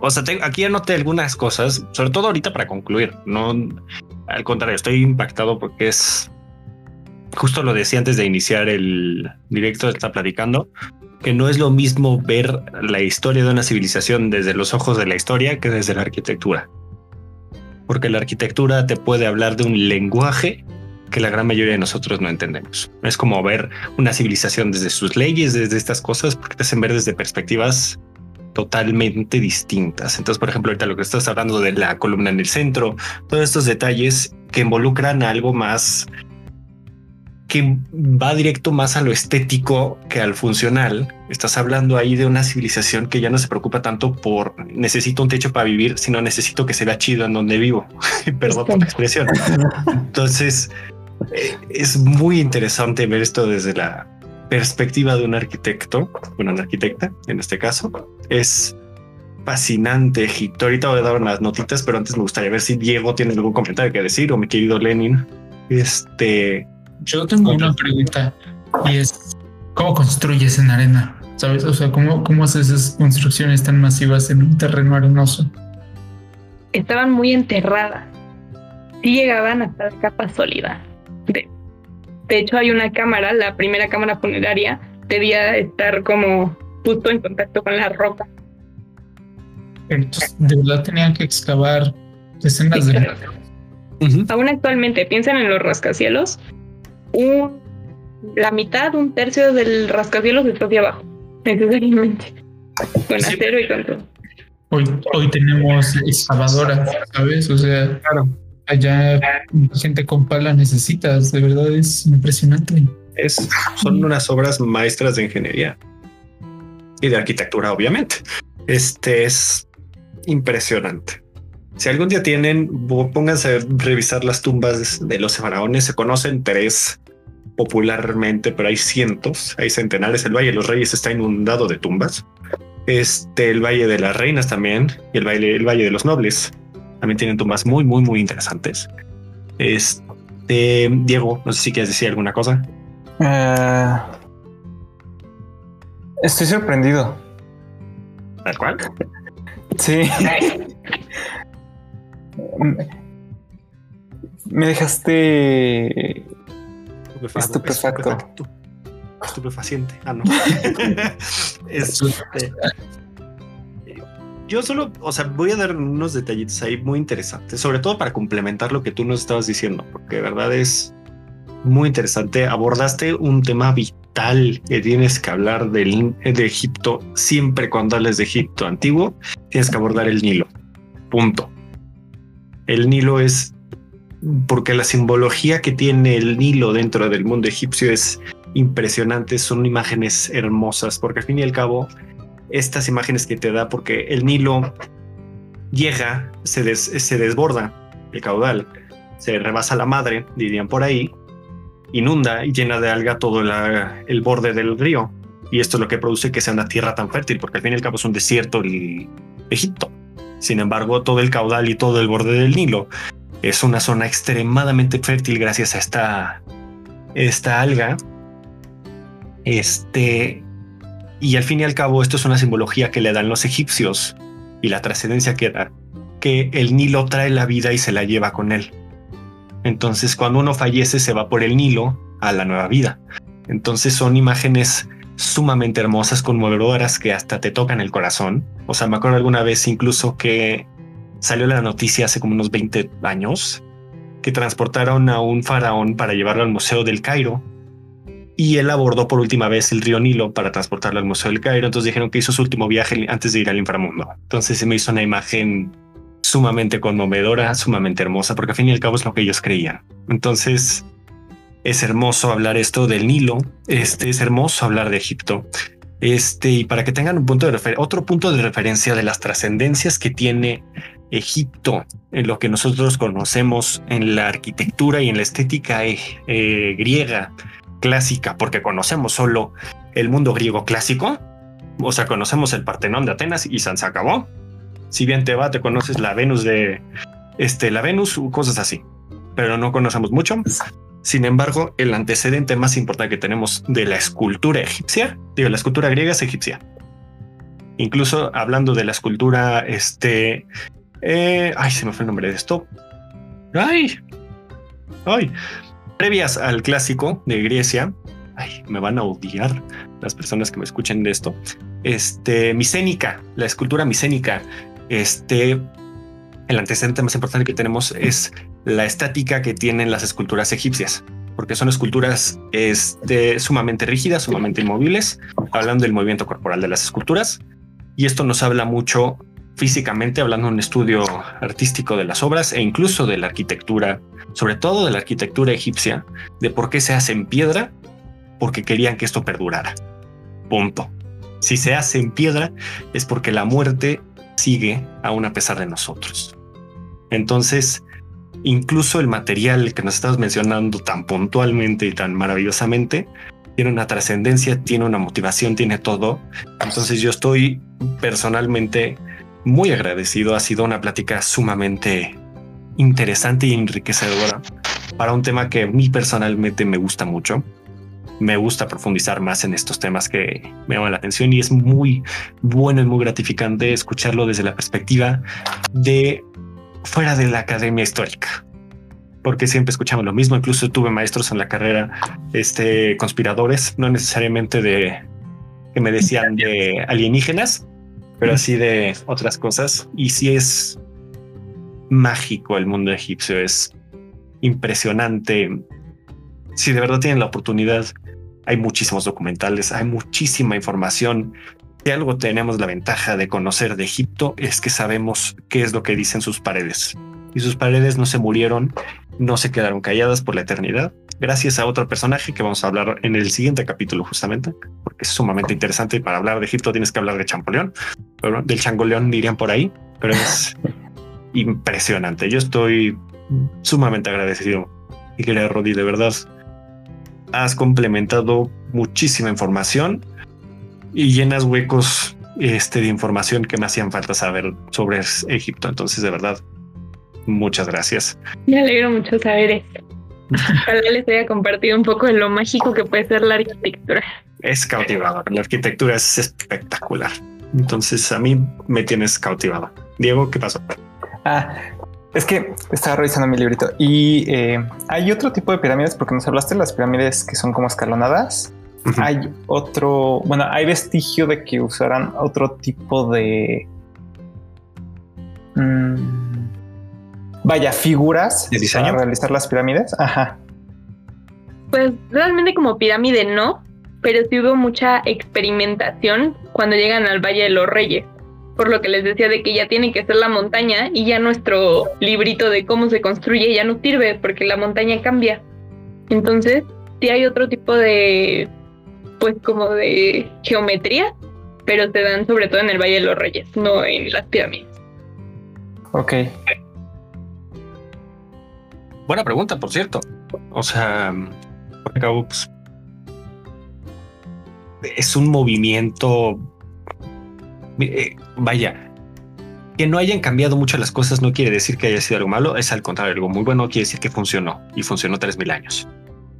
o sea, aquí anoté algunas cosas, sobre todo ahorita para concluir, no, al contrario, estoy impactado porque es, justo lo decía antes de iniciar el directo, está platicando, que no es lo mismo ver la historia de una civilización desde los ojos de la historia que desde la arquitectura. Porque la arquitectura te puede hablar de un lenguaje que la gran mayoría de nosotros no entendemos. Es como ver una civilización desde sus leyes, desde estas cosas, porque te hacen ver desde perspectivas totalmente distintas. Entonces, por ejemplo, ahorita lo que estás hablando de la columna en el centro, todos estos detalles que involucran algo más que va directo más a lo estético que al funcional. Estás hablando ahí de una civilización que ya no se preocupa tanto por necesito un techo para vivir, sino necesito que se vea chido en donde vivo. (laughs) Perdón por la expresión. Entonces, eh, es muy interesante ver esto desde la perspectiva de un arquitecto, bueno, una arquitecta en este caso. Es fascinante Egipto. Ahorita voy a dar unas notitas, pero antes me gustaría ver si Diego tiene algún comentario que decir o mi querido Lenin. Este, yo tengo una pregunta y es, ¿cómo construyes en arena? ¿Sabes? O sea, ¿cómo, cómo haces esas construcciones tan masivas en un terreno arenoso? Estaban muy enterradas. Sí llegaban hasta la capa sólida. De, de hecho, hay una cámara, la primera cámara funeraria, debía estar como justo en contacto con la roca. Entonces, de verdad tenían que excavar decenas de... Aún actualmente, piensan en los rascacielos, un, la mitad, un tercio del rascacielos está hacia abajo, necesariamente. Con acero y con todo. Hoy, hoy tenemos excavadoras, ¿sabes? O sea, claro. Allá gente con pala necesitas, de verdad es impresionante. Es, son unas obras maestras de ingeniería y de arquitectura, obviamente. Este es impresionante. Si algún día tienen, pónganse a revisar las tumbas de los faraones. Se conocen tres popularmente, pero hay cientos, hay centenares. El Valle de los Reyes está inundado de tumbas. Este, el Valle de las Reinas también y el Valle, el Valle de los Nobles también tienen tumbas muy, muy, muy interesantes. Este, Diego, no sé si quieres decir alguna cosa. Eh, estoy sorprendido. ¿Tal cual? Sí. Me dejaste estupefacto. Estupefaciente. Ah, no. (laughs) Este, yo solo, o sea, voy a dar unos detallitos ahí muy interesantes, sobre todo para complementar lo que tú nos estabas diciendo, porque de verdad es muy interesante. Abordaste un tema vital que tienes que hablar de Egipto siempre cuando hables de Egipto antiguo, tienes que abordar el Nilo. Punto. El Nilo es porque la simbología que tiene el Nilo dentro del mundo egipcio es impresionante, son imágenes hermosas, porque al fin y al cabo, estas imágenes que te da, porque el Nilo llega, se, se desborda el caudal, se rebasa la madre, dirían por ahí, inunda y llena de alga todo el borde del río. Y esto es lo que produce que sea una tierra tan fértil, porque al fin y al cabo es un desierto el Egipto. Sin embargo, todo el caudal y todo el borde del Nilo es una zona extremadamente fértil gracias a esta, esta alga. Este, y al fin y al cabo, esto es una simbología que le dan los egipcios y la trascendencia que da, que el Nilo trae la vida y se la lleva con él. Entonces, cuando uno fallece, se va por el Nilo a la nueva vida. Entonces, son imágenes sumamente hermosas, conmovedoras, que hasta te tocan el corazón. O sea, me acuerdo alguna vez incluso que salió la noticia hace como unos 20 años que transportaron a un faraón para llevarlo al Museo del Cairo y él abordó por última vez el río Nilo para transportarlo al Museo del Cairo. Entonces dijeron que hizo su último viaje antes de ir al inframundo. Entonces se me hizo una imagen sumamente conmovedora, sumamente hermosa, porque al fin y al cabo es lo que ellos creían. Entonces es hermoso hablar esto del Nilo, este es hermoso hablar de Egipto. Este, y para que tengan un punto de otro punto de referencia de las trascendencias que tiene Egipto en lo que nosotros conocemos en la arquitectura y en la estética eh, eh, griega clásica, porque conocemos solo el mundo griego clásico, o sea, conocemos el Partenón de Atenas y se acabó. Si bien te va, te conoces la Venus de este, la Venus, cosas así, pero no conocemos mucho. Sin embargo, el antecedente más importante que tenemos de la escultura egipcia, digo, la escultura griega es egipcia. Incluso hablando de la escultura, este, eh, ay, se me fue el nombre de esto. Ay, ay, previas al clásico de Grecia, ay, me van a odiar las personas que me escuchen de esto. Este, micénica, la escultura micénica, este, el antecedente más importante que tenemos es la estática que tienen las esculturas egipcias, porque son esculturas este, sumamente rígidas, sumamente inmóviles, hablando del movimiento corporal de las esculturas. Y esto nos habla mucho físicamente, hablando un estudio artístico de las obras e incluso de la arquitectura, sobre todo de la arquitectura egipcia, de por qué se hace en piedra, porque querían que esto perdurara. Punto. Si se hace en piedra es porque la muerte sigue aún a pesar de nosotros. Entonces, incluso el material que nos estás mencionando tan puntualmente y tan maravillosamente, tiene una trascendencia, tiene una motivación, tiene todo. Entonces yo estoy personalmente muy agradecido. Ha sido una plática sumamente interesante y enriquecedora para un tema que a mí personalmente me gusta mucho. Me gusta profundizar más en estos temas que me llaman la atención y es muy bueno y muy gratificante escucharlo desde la perspectiva de fuera de la academia histórica. Porque siempre escuchamos lo mismo. Incluso tuve maestros en la carrera, este, conspiradores, no necesariamente de que me decían de alienígenas, pero así de otras cosas. Y si es mágico el mundo egipcio, es impresionante. Si de verdad tienen la oportunidad, hay muchísimos documentales, hay muchísima información. Si algo tenemos la ventaja de conocer de Egipto es que sabemos qué es lo que dicen sus paredes. Y sus paredes no se murieron, no se quedaron calladas por la eternidad, gracias a otro personaje que vamos a hablar en el siguiente capítulo justamente, porque es sumamente interesante y para hablar de Egipto tienes que hablar de Champollion, pero del Changoleón dirían por ahí, pero es (laughs) impresionante. Yo estoy sumamente agradecido y quería Rodi, de verdad, has complementado muchísima información y llenas huecos este, de información que me hacían falta saber sobre Egipto. Entonces, de verdad, muchas gracias. Me alegro mucho saber esto. Ojalá les haya compartido un poco de lo mágico que puede ser la arquitectura. Es cautivador. La arquitectura es espectacular. Entonces, a mí me tienes cautivado. Diego, ¿qué pasó? Ah, es que estaba revisando mi librito y eh, hay otro tipo de pirámides porque nos hablaste de las pirámides que son como escalonadas. Hay otro, bueno, hay vestigio de que usarán otro tipo de, mm, vaya, figuras ¿De diseño? para realizar las pirámides. Ajá. Pues realmente como pirámide no, pero sí hubo mucha experimentación cuando llegan al Valle de los Reyes por lo que les decía de que ya tiene que ser la montaña y ya nuestro librito de cómo se construye ya no sirve porque la montaña cambia. Entonces, sí hay otro tipo de, pues como de geometría, pero se dan sobre todo en el Valle de los Reyes, no en las pirámides. Ok. Buena pregunta, por cierto. O sea, por acabo, pues, es un movimiento eh, vaya, que no hayan cambiado mucho las cosas no quiere decir que haya sido algo malo, es al contrario, algo muy bueno, quiere decir que funcionó y funcionó tres mil años.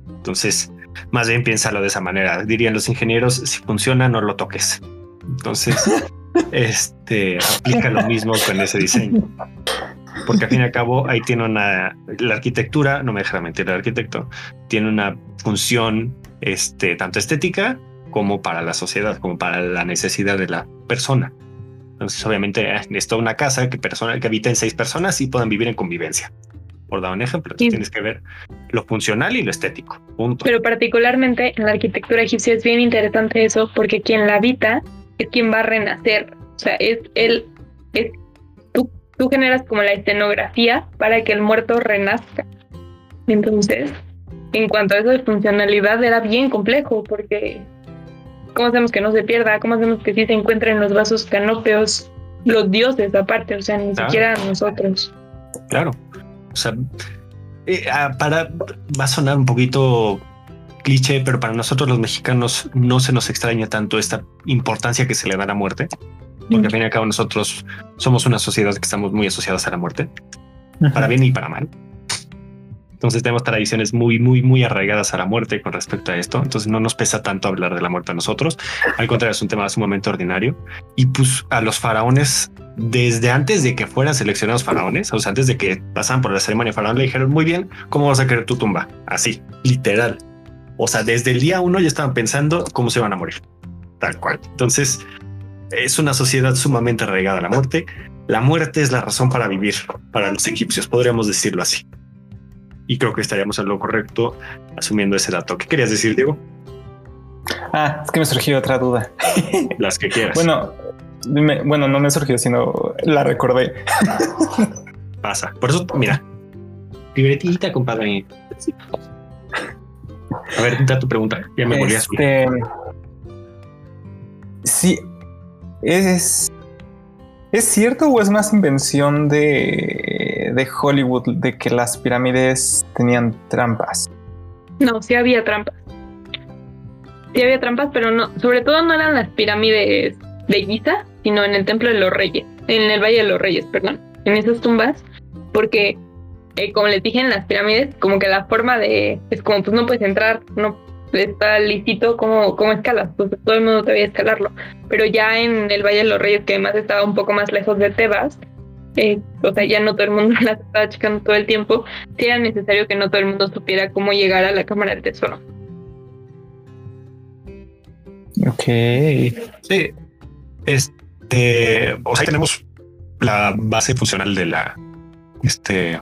Entonces, más bien piénsalo de esa manera. Dirían los ingenieros, si funciona, no lo toques. Entonces, (laughs) este aplica lo mismo con ese diseño. Porque al fin y al cabo, ahí tiene una. La arquitectura, no me deja mentir, el arquitecto tiene una función este, tanto estética como para la sociedad, como para la necesidad de la persona. Entonces, obviamente, necesita una casa que, persona, que habiten seis personas y puedan vivir en convivencia. Por dar un ejemplo, tienes que ver lo funcional y lo estético. Punto. Pero particularmente en la arquitectura egipcia es bien interesante eso, porque quien la habita es quien va a renacer. O sea, es él, es tú, generas como la escenografía para que el muerto renazca. Entonces, en cuanto a eso de funcionalidad, era bien complejo, porque ¿Cómo hacemos que no se pierda? ¿Cómo hacemos que sí se encuentren los vasos canópeos los dioses aparte? O sea, ni siquiera nosotros. Claro. O sea, eh, ah, para, va a sonar un poquito cliché, pero para nosotros los mexicanos no se nos extraña tanto esta importancia que se le da a la muerte, porque al fin y al cabo nosotros somos una sociedad que estamos muy asociados a la muerte, para bien y para mal. Entonces tenemos tradiciones muy, muy, muy arraigadas a la muerte con respecto a esto. Entonces no nos pesa tanto hablar de la muerte a nosotros. Al contrario, es un tema sumamente ordinario. Y pues a los faraones, desde antes de que fueran seleccionados faraones, o sea, antes de que pasaran por la ceremonia faraón, le dijeron muy bien, ¿cómo vas a querer tu tumba? Así, literal. O sea, desde el día uno ya estaban pensando cómo se van a morir. Tal cual. Entonces, es una sociedad sumamente arraigada a la muerte. La muerte es la razón para vivir para los egipcios, podríamos decirlo así y creo que estaríamos en lo correcto asumiendo ese dato. ¿Qué querías decir, Diego? Ah, es que me surgió otra duda. (laughs) Las que quieras. Bueno, bueno, no me surgió, sino la recordé. (laughs) Pasa. Por eso, mira, libretita, compadre. A ver, da tu pregunta. Ya me volví a subir. Este, sí, es ¿Es cierto o es más invención de, de, Hollywood de que las pirámides tenían trampas? No, sí había trampas. Sí había trampas, pero no, sobre todo no eran las pirámides de Giza, sino en el Templo de los Reyes, en el Valle de los Reyes, perdón, en esas tumbas, porque eh, como les dije en las pirámides, como que la forma de, es como pues no puedes entrar, no está lícito como, como escalas, pues todo el mundo debía escalarlo. Pero ya en el Valle de los Reyes, que además estaba un poco más lejos de Tebas, eh, o sea, ya no todo el mundo (laughs) las estaba checando todo el tiempo, sí era necesario que no todo el mundo supiera cómo llegar a la Cámara del Tesoro. Ok. Sí. Este, o sea, ahí tenemos la base funcional de la, este,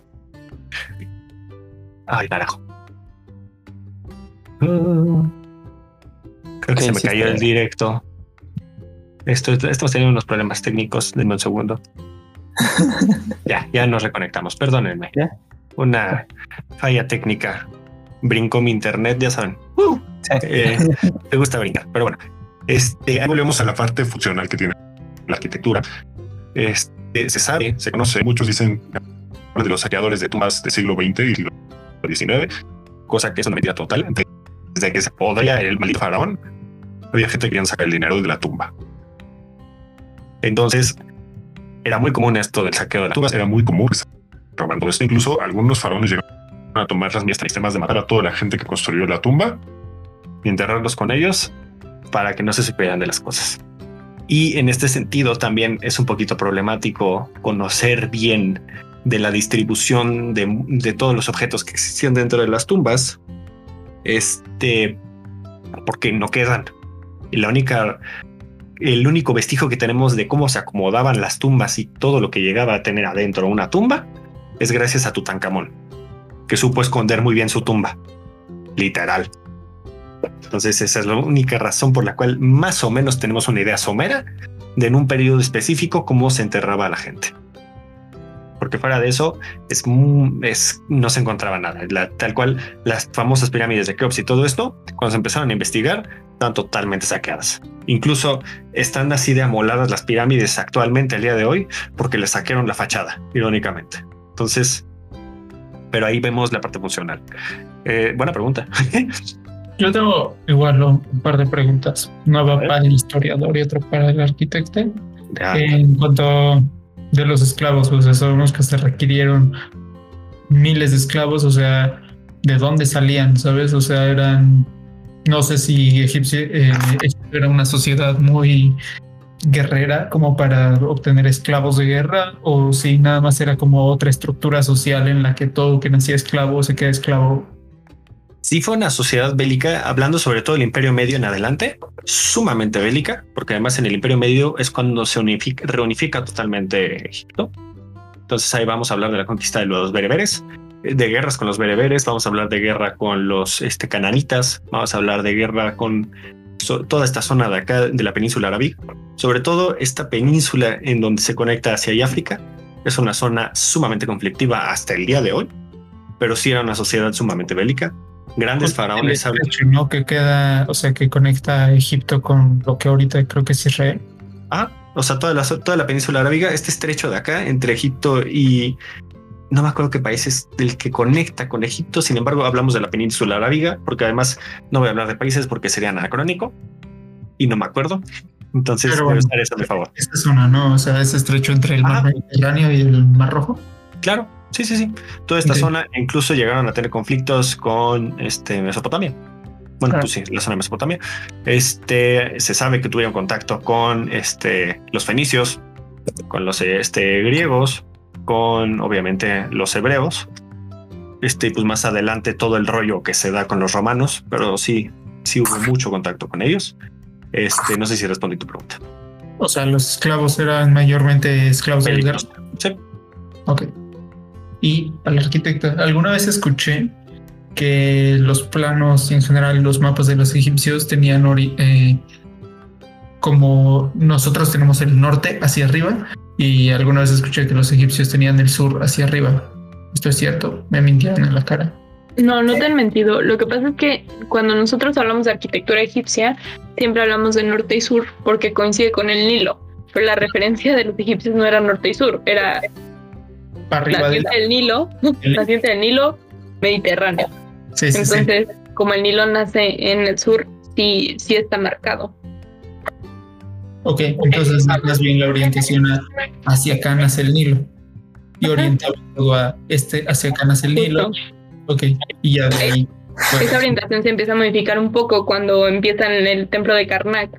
ay, carajo Creo que se me cayó el directo. Esto, estamos teniendo unos problemas técnicos. Denme un segundo. (laughs) ya, ya nos reconectamos. Perdónenme. Una falla técnica. Brincó mi internet, ya saben. Uh, eh, (laughs) me gusta brincar, pero bueno. Este, volvemos a la parte funcional que tiene la arquitectura. Este, se sabe, se conoce, muchos dicen de los saqueadores de tumbas del siglo XX y siglo XIX, cosa que es una medida total desde que se podría el maldito faraón, había gente que querían sacar el dinero de la tumba. Entonces, era muy común esto del saqueo de las tumbas, era muy común robando esto. Incluso algunos faraones llegaron a tomar las mías sistemas de matar a toda la gente que construyó la tumba y enterrarlos con ellos para que no se supieran de las cosas. Y en este sentido también es un poquito problemático conocer bien de la distribución de, de todos los objetos que existían dentro de las tumbas, este, porque no quedan. Y la única, el único vestigio que tenemos de cómo se acomodaban las tumbas y todo lo que llegaba a tener adentro una tumba es gracias a Tutankamón, que supo esconder muy bien su tumba, literal. Entonces esa es la única razón por la cual más o menos tenemos una idea somera de en un periodo específico cómo se enterraba a la gente porque fuera de eso es, es no se encontraba nada. tal cual las famosas pirámides de Keops y todo esto, cuando se empezaron a investigar, están totalmente saqueadas. Incluso están así de amoladas las pirámides actualmente al día de hoy porque le saquearon la fachada, irónicamente. Entonces, pero ahí vemos la parte funcional. Eh, buena pregunta. (laughs) Yo tengo igual un par de preguntas. Una va para el historiador y otra para el arquitecto. En cuanto de los esclavos, o sea, sabemos que se requirieron miles de esclavos, o sea, ¿de dónde salían? ¿Sabes? O sea, eran, no sé si Egipcio, eh, era una sociedad muy guerrera como para obtener esclavos de guerra o si nada más era como otra estructura social en la que todo que nacía esclavo se queda esclavo sí fue una sociedad bélica, hablando sobre todo del Imperio Medio en adelante, sumamente bélica, porque además en el Imperio Medio es cuando se reunifica totalmente Egipto. Entonces ahí vamos a hablar de la conquista de los bereberes, de guerras con los bereberes, vamos a hablar de guerra con los este, cananitas, vamos a hablar de guerra con toda esta zona de acá de la península árabe, sobre todo esta península en donde se conecta hacia África, es una zona sumamente conflictiva hasta el día de hoy, pero sí era una sociedad sumamente bélica grandes faraones. ¿no? Que queda, o sea, que conecta Egipto con lo que ahorita creo que es Israel. Ah, o sea, toda la, toda la península arábiga, este estrecho de acá entre Egipto y no me acuerdo qué país es el que conecta con Egipto. Sin embargo, hablamos de la península arábiga, porque además no voy a hablar de países porque sería anacrónico y no me acuerdo. Entonces, Pero, debe estar eso a mi favor. Esta zona, ¿no? O sea, ese estrecho entre el mar Mediterráneo y el mar Rojo. Claro, sí, sí, sí. Toda esta zona incluso llegaron a tener conflictos con este Mesopotamia. Bueno, pues sí, la zona de Mesopotamia. Este se sabe que tuvieron contacto con este, los fenicios, con los este, griegos, con obviamente los hebreos. Este, pues más adelante todo el rollo que se da con los romanos, pero sí, sí hubo mucho contacto con ellos. Este, no sé si respondí tu pregunta. O sea, los esclavos eran mayormente esclavos de. Sí. Ok. Y al arquitecto, alguna vez escuché que los planos en general los mapas de los egipcios tenían eh, como nosotros tenemos el norte hacia arriba y alguna vez escuché que los egipcios tenían el sur hacia arriba. ¿Esto es cierto? Me mintieron en la cara. No, no te han mentido. Lo que pasa es que cuando nosotros hablamos de arquitectura egipcia, siempre hablamos de norte y sur porque coincide con el Nilo. Pero la referencia de los egipcios no era norte y sur, era arriba del Nilo, naciente del Nilo Mediterráneo. Entonces, como el Nilo nace en el sur, sí, sí está marcado. Ok, entonces más bien la orientación hacia acá nace el Nilo y orientado a este hacia acá nace el Nilo. Ok, y ya de ahí. Esa orientación se empieza a modificar un poco cuando empiezan en el templo de Karnak,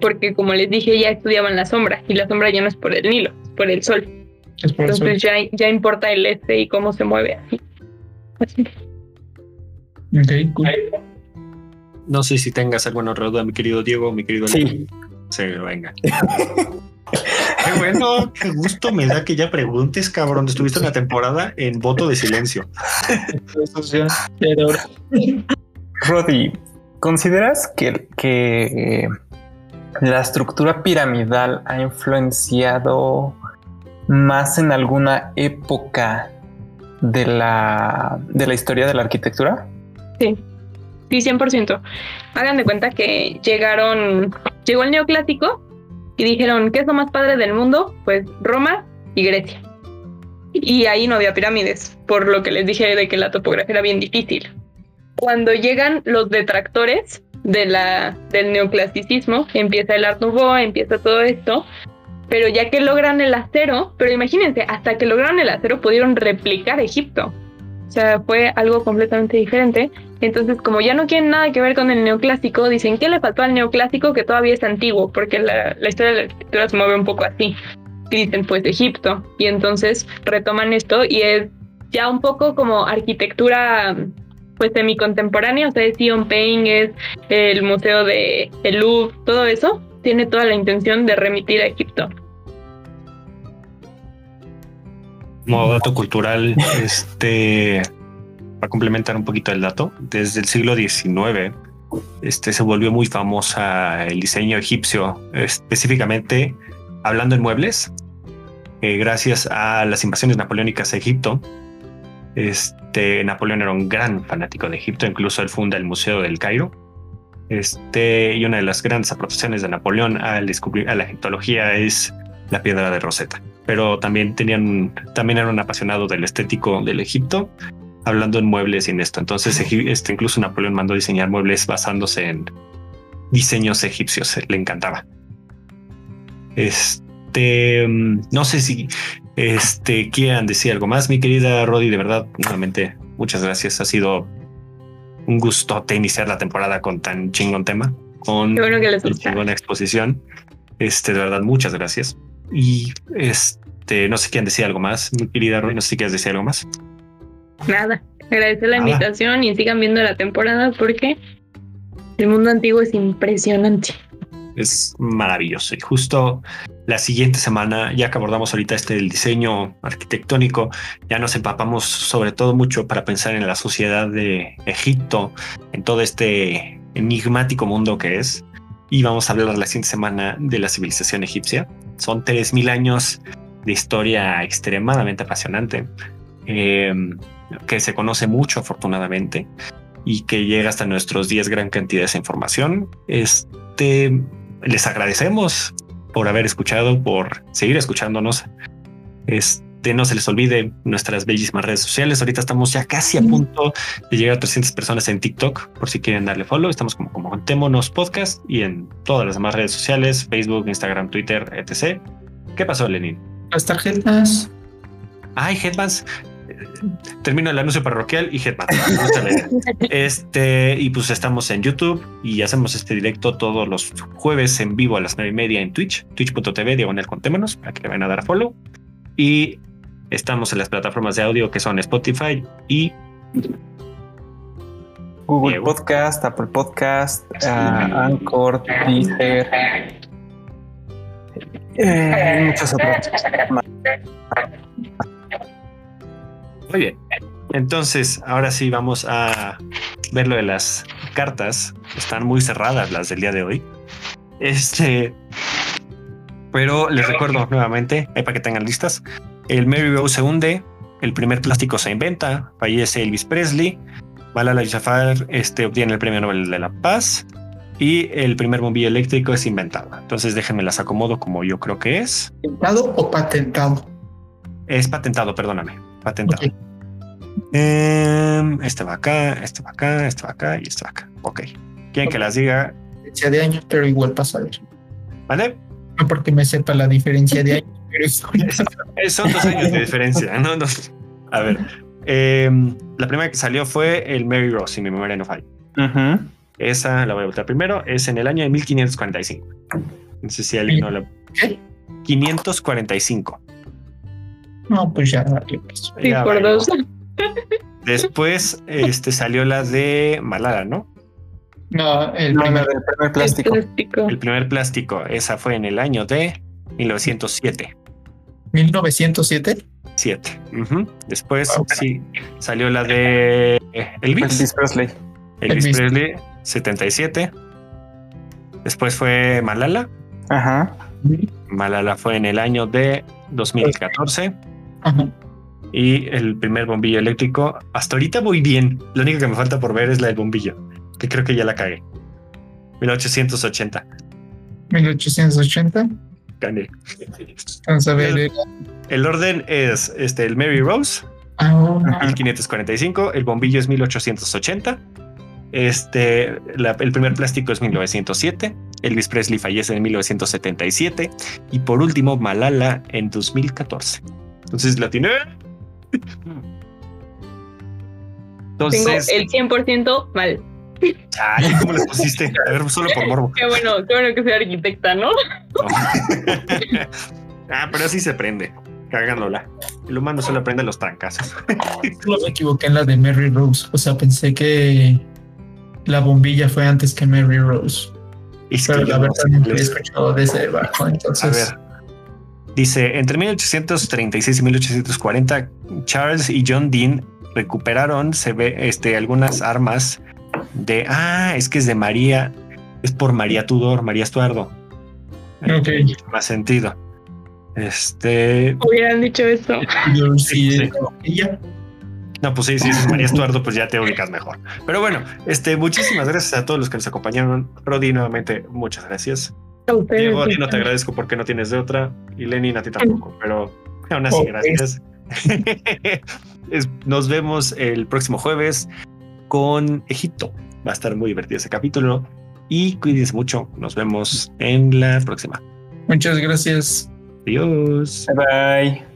porque como les dije, ya estudiaban la sombra y la sombra ya no es por el Nilo, es por el sol. Entonces Ya, ya importa el este y cómo se mueve así. No sé si tengas alguna otra duda, mi querido Diego, mi querido Sí. Sí, venga. qué bueno, qué gusto me da que ya preguntes, cabrón. Estuviste en la temporada en voto de silencio. Rodi, ¿consideras que, que la estructura piramidal ha influenciado más en alguna época de la, de la historia de la arquitectura? Sí, sí, 100%. Hagan de cuenta que llegaron, llegó el neoclásico y dijeron, ¿qué es lo más padre del mundo? Pues Roma y Grecia. Y ahí no había pirámides, por lo que les dije de que la topografía era bien difícil. Cuando llegan los detractores de la, del neoclasicismo, empieza el Art Nouveau, empieza todo esto, pero ya que logran el acero, pero imagínense, hasta que lograron el acero pudieron replicar Egipto. O sea, fue algo completamente diferente. Entonces, como ya no quieren nada que ver con el neoclásico, dicen, ¿qué le faltó al neoclásico que todavía es antiguo? Porque la, historia de la arquitectura se mueve un poco así. Y dicen, pues Egipto. Y entonces retoman esto y es ya un poco como arquitectura pues semi-contemporánea, o sea, Sion Pain, es el museo de el Louvre, todo eso, tiene toda la intención de remitir a Egipto. Como dato cultural, este, para complementar un poquito el dato, desde el siglo XIX este, se volvió muy famosa el diseño egipcio, específicamente hablando en muebles, eh, gracias a las invasiones napoleónicas a Egipto. Este, Napoleón era un gran fanático de Egipto, incluso él funda el Museo del Cairo. Este, y una de las grandes aportaciones de Napoleón al descubrir a la egiptología es la piedra de Rosetta pero también tenían, también eran apasionado del estético del Egipto, hablando en muebles y en esto. Entonces, este, incluso Napoleón mandó diseñar muebles basándose en diseños egipcios, le encantaba. Este, no sé si este, quieran decir algo más, mi querida Rodi, de verdad, nuevamente, muchas gracias. Ha sido un gustote iniciar la temporada con tan chingón tema, con bueno que les chingona exposición. Este, de verdad, muchas gracias. Y este, no sé quién decía algo más, mi querida Roy, no sé si quieres decir algo más. Nada, agradecer la invitación y sigan viendo la temporada porque el mundo antiguo es impresionante. Es maravilloso y justo la siguiente semana, ya que abordamos ahorita este del diseño arquitectónico, ya nos empapamos sobre todo mucho para pensar en la sociedad de Egipto, en todo este enigmático mundo que es. Y vamos a hablar la siguiente semana de la civilización egipcia. Son 3.000 años de historia extremadamente apasionante, em, que se conoce mucho afortunadamente. y que llega hasta nuestros días gran cantidad de información. Este les agradecemos por haber escuchado, por seguir escuchándonos. Este, no se les olvide nuestras bellísimas redes sociales. Ahorita estamos ya casi a punto de llegar a 300 personas en TikTok, por si quieren darle follow. Estamos como, como Contémonos Podcast y en todas las demás redes sociales, Facebook, Instagram, Twitter, etc. ¿Qué pasó, Lenin? Las tarjetas. Ay, Headbands termino el anuncio parroquial y Headman. (laughs) este, y pues estamos en YouTube y hacemos este directo todos los jueves en vivo a las nueve y media en Twitch, twitch.tv, diagonal contémonos, para que le vayan a dar a follow. Y estamos en las plataformas de audio que son Spotify y Google Podcast, Apple Podcast, ah, Anchor, Deezer, eh, muchas otras. Muy bien. Entonces, ahora sí vamos a ver lo de las cartas. Están muy cerradas las del día de hoy. Este. Pero les recuerdo nuevamente, ahí para que tengan listas. El Mary Rose se hunde, el primer plástico se inventa, fallece Elvis Presley, Malala Yousafzai este, obtiene el Premio Nobel de la Paz y el primer bombillo eléctrico es inventado. Entonces déjenme las acomodo como yo creo que es. ¿Patentado o patentado? Es patentado, perdóname. Patentado. Em, este va acá, este va acá, este va acá y este va acá. Ok. ¿Quieren que las diga? Diferencia de años, pero igual pasa a ver. ¿Vale? No porque me sepa la diferencia de años, (laughs) pero son dos años de diferencia. No, no. A ver. Em, la primera que salió fue el Mary Rose, si mi memoria no falla. Esa la voy a voltear primero. Es en el año de 1545. No sé si alguien no la. ¿Qué? 545. No, pues ya. Sí, por dos. (laughs) Después este, salió la de Malala, ¿no? No, el, primer, plástico. El primer plástico. Esa fue en el año de 1907. ¿1907? 7. Después sí salió la de Elvis. Elvis Presley. Elvis, Presley, 77. Después fue Malala. Ajá. Malala fue en el año de 2014. Ajá. Y el primer bombillo eléctrico, hasta ahorita voy bien. Lo único que me falta por ver es la del bombillo, que creo que ya la cagué. 1880. 1880. Gané. Vamos a ver. El, orden es este, el Mary Rose, 1545, el bombillo es 1880. Este, el primer plástico es 1907, Elvis Presley fallece en 1977 y por último Malala en 2014. Entonces la tiene entonces, Tengo el 100% mal. Ay, ¿cómo les pusiste? A ver, solo por morbo. Qué bueno, qué bueno que soy arquitecta, ¿no? (laughs) ah, pero así se aprende, cagándola. El humano solo aprende los trancazos. (laughs) Solo me equivoqué en la de Mary Rose. O sea, pensé que la bombilla fue antes que Mary Rose. Y pero la verdad no he escuchado de ese debajo. Entonces, a ver, Dice, entre 1836 y 1840, Charles y John Dean recuperaron se ve, este, algunas armas de... Ah, es que es de María, es por María Tudor, María Estuardo. Ok. Más sentido. Este... Hubieran dicho eso. (laughs) Sí, No, pues sí, sí, es María Estuardo, pues ya te ubicas mejor. Pero bueno, este, muchísimas gracias a todos los que nos acompañaron. Rodi, nuevamente, muchas gracias. Diego, a ti no te agradezco porque no tienes de otra y Lenin a ti tampoco, pero aún así, gracias. (laughs) Nos vemos el próximo jueves con Egipto. Va a estar muy divertido ese capítulo y cuídense mucho. Nos vemos en la próxima. Muchas gracias. Adiós. Bye bye.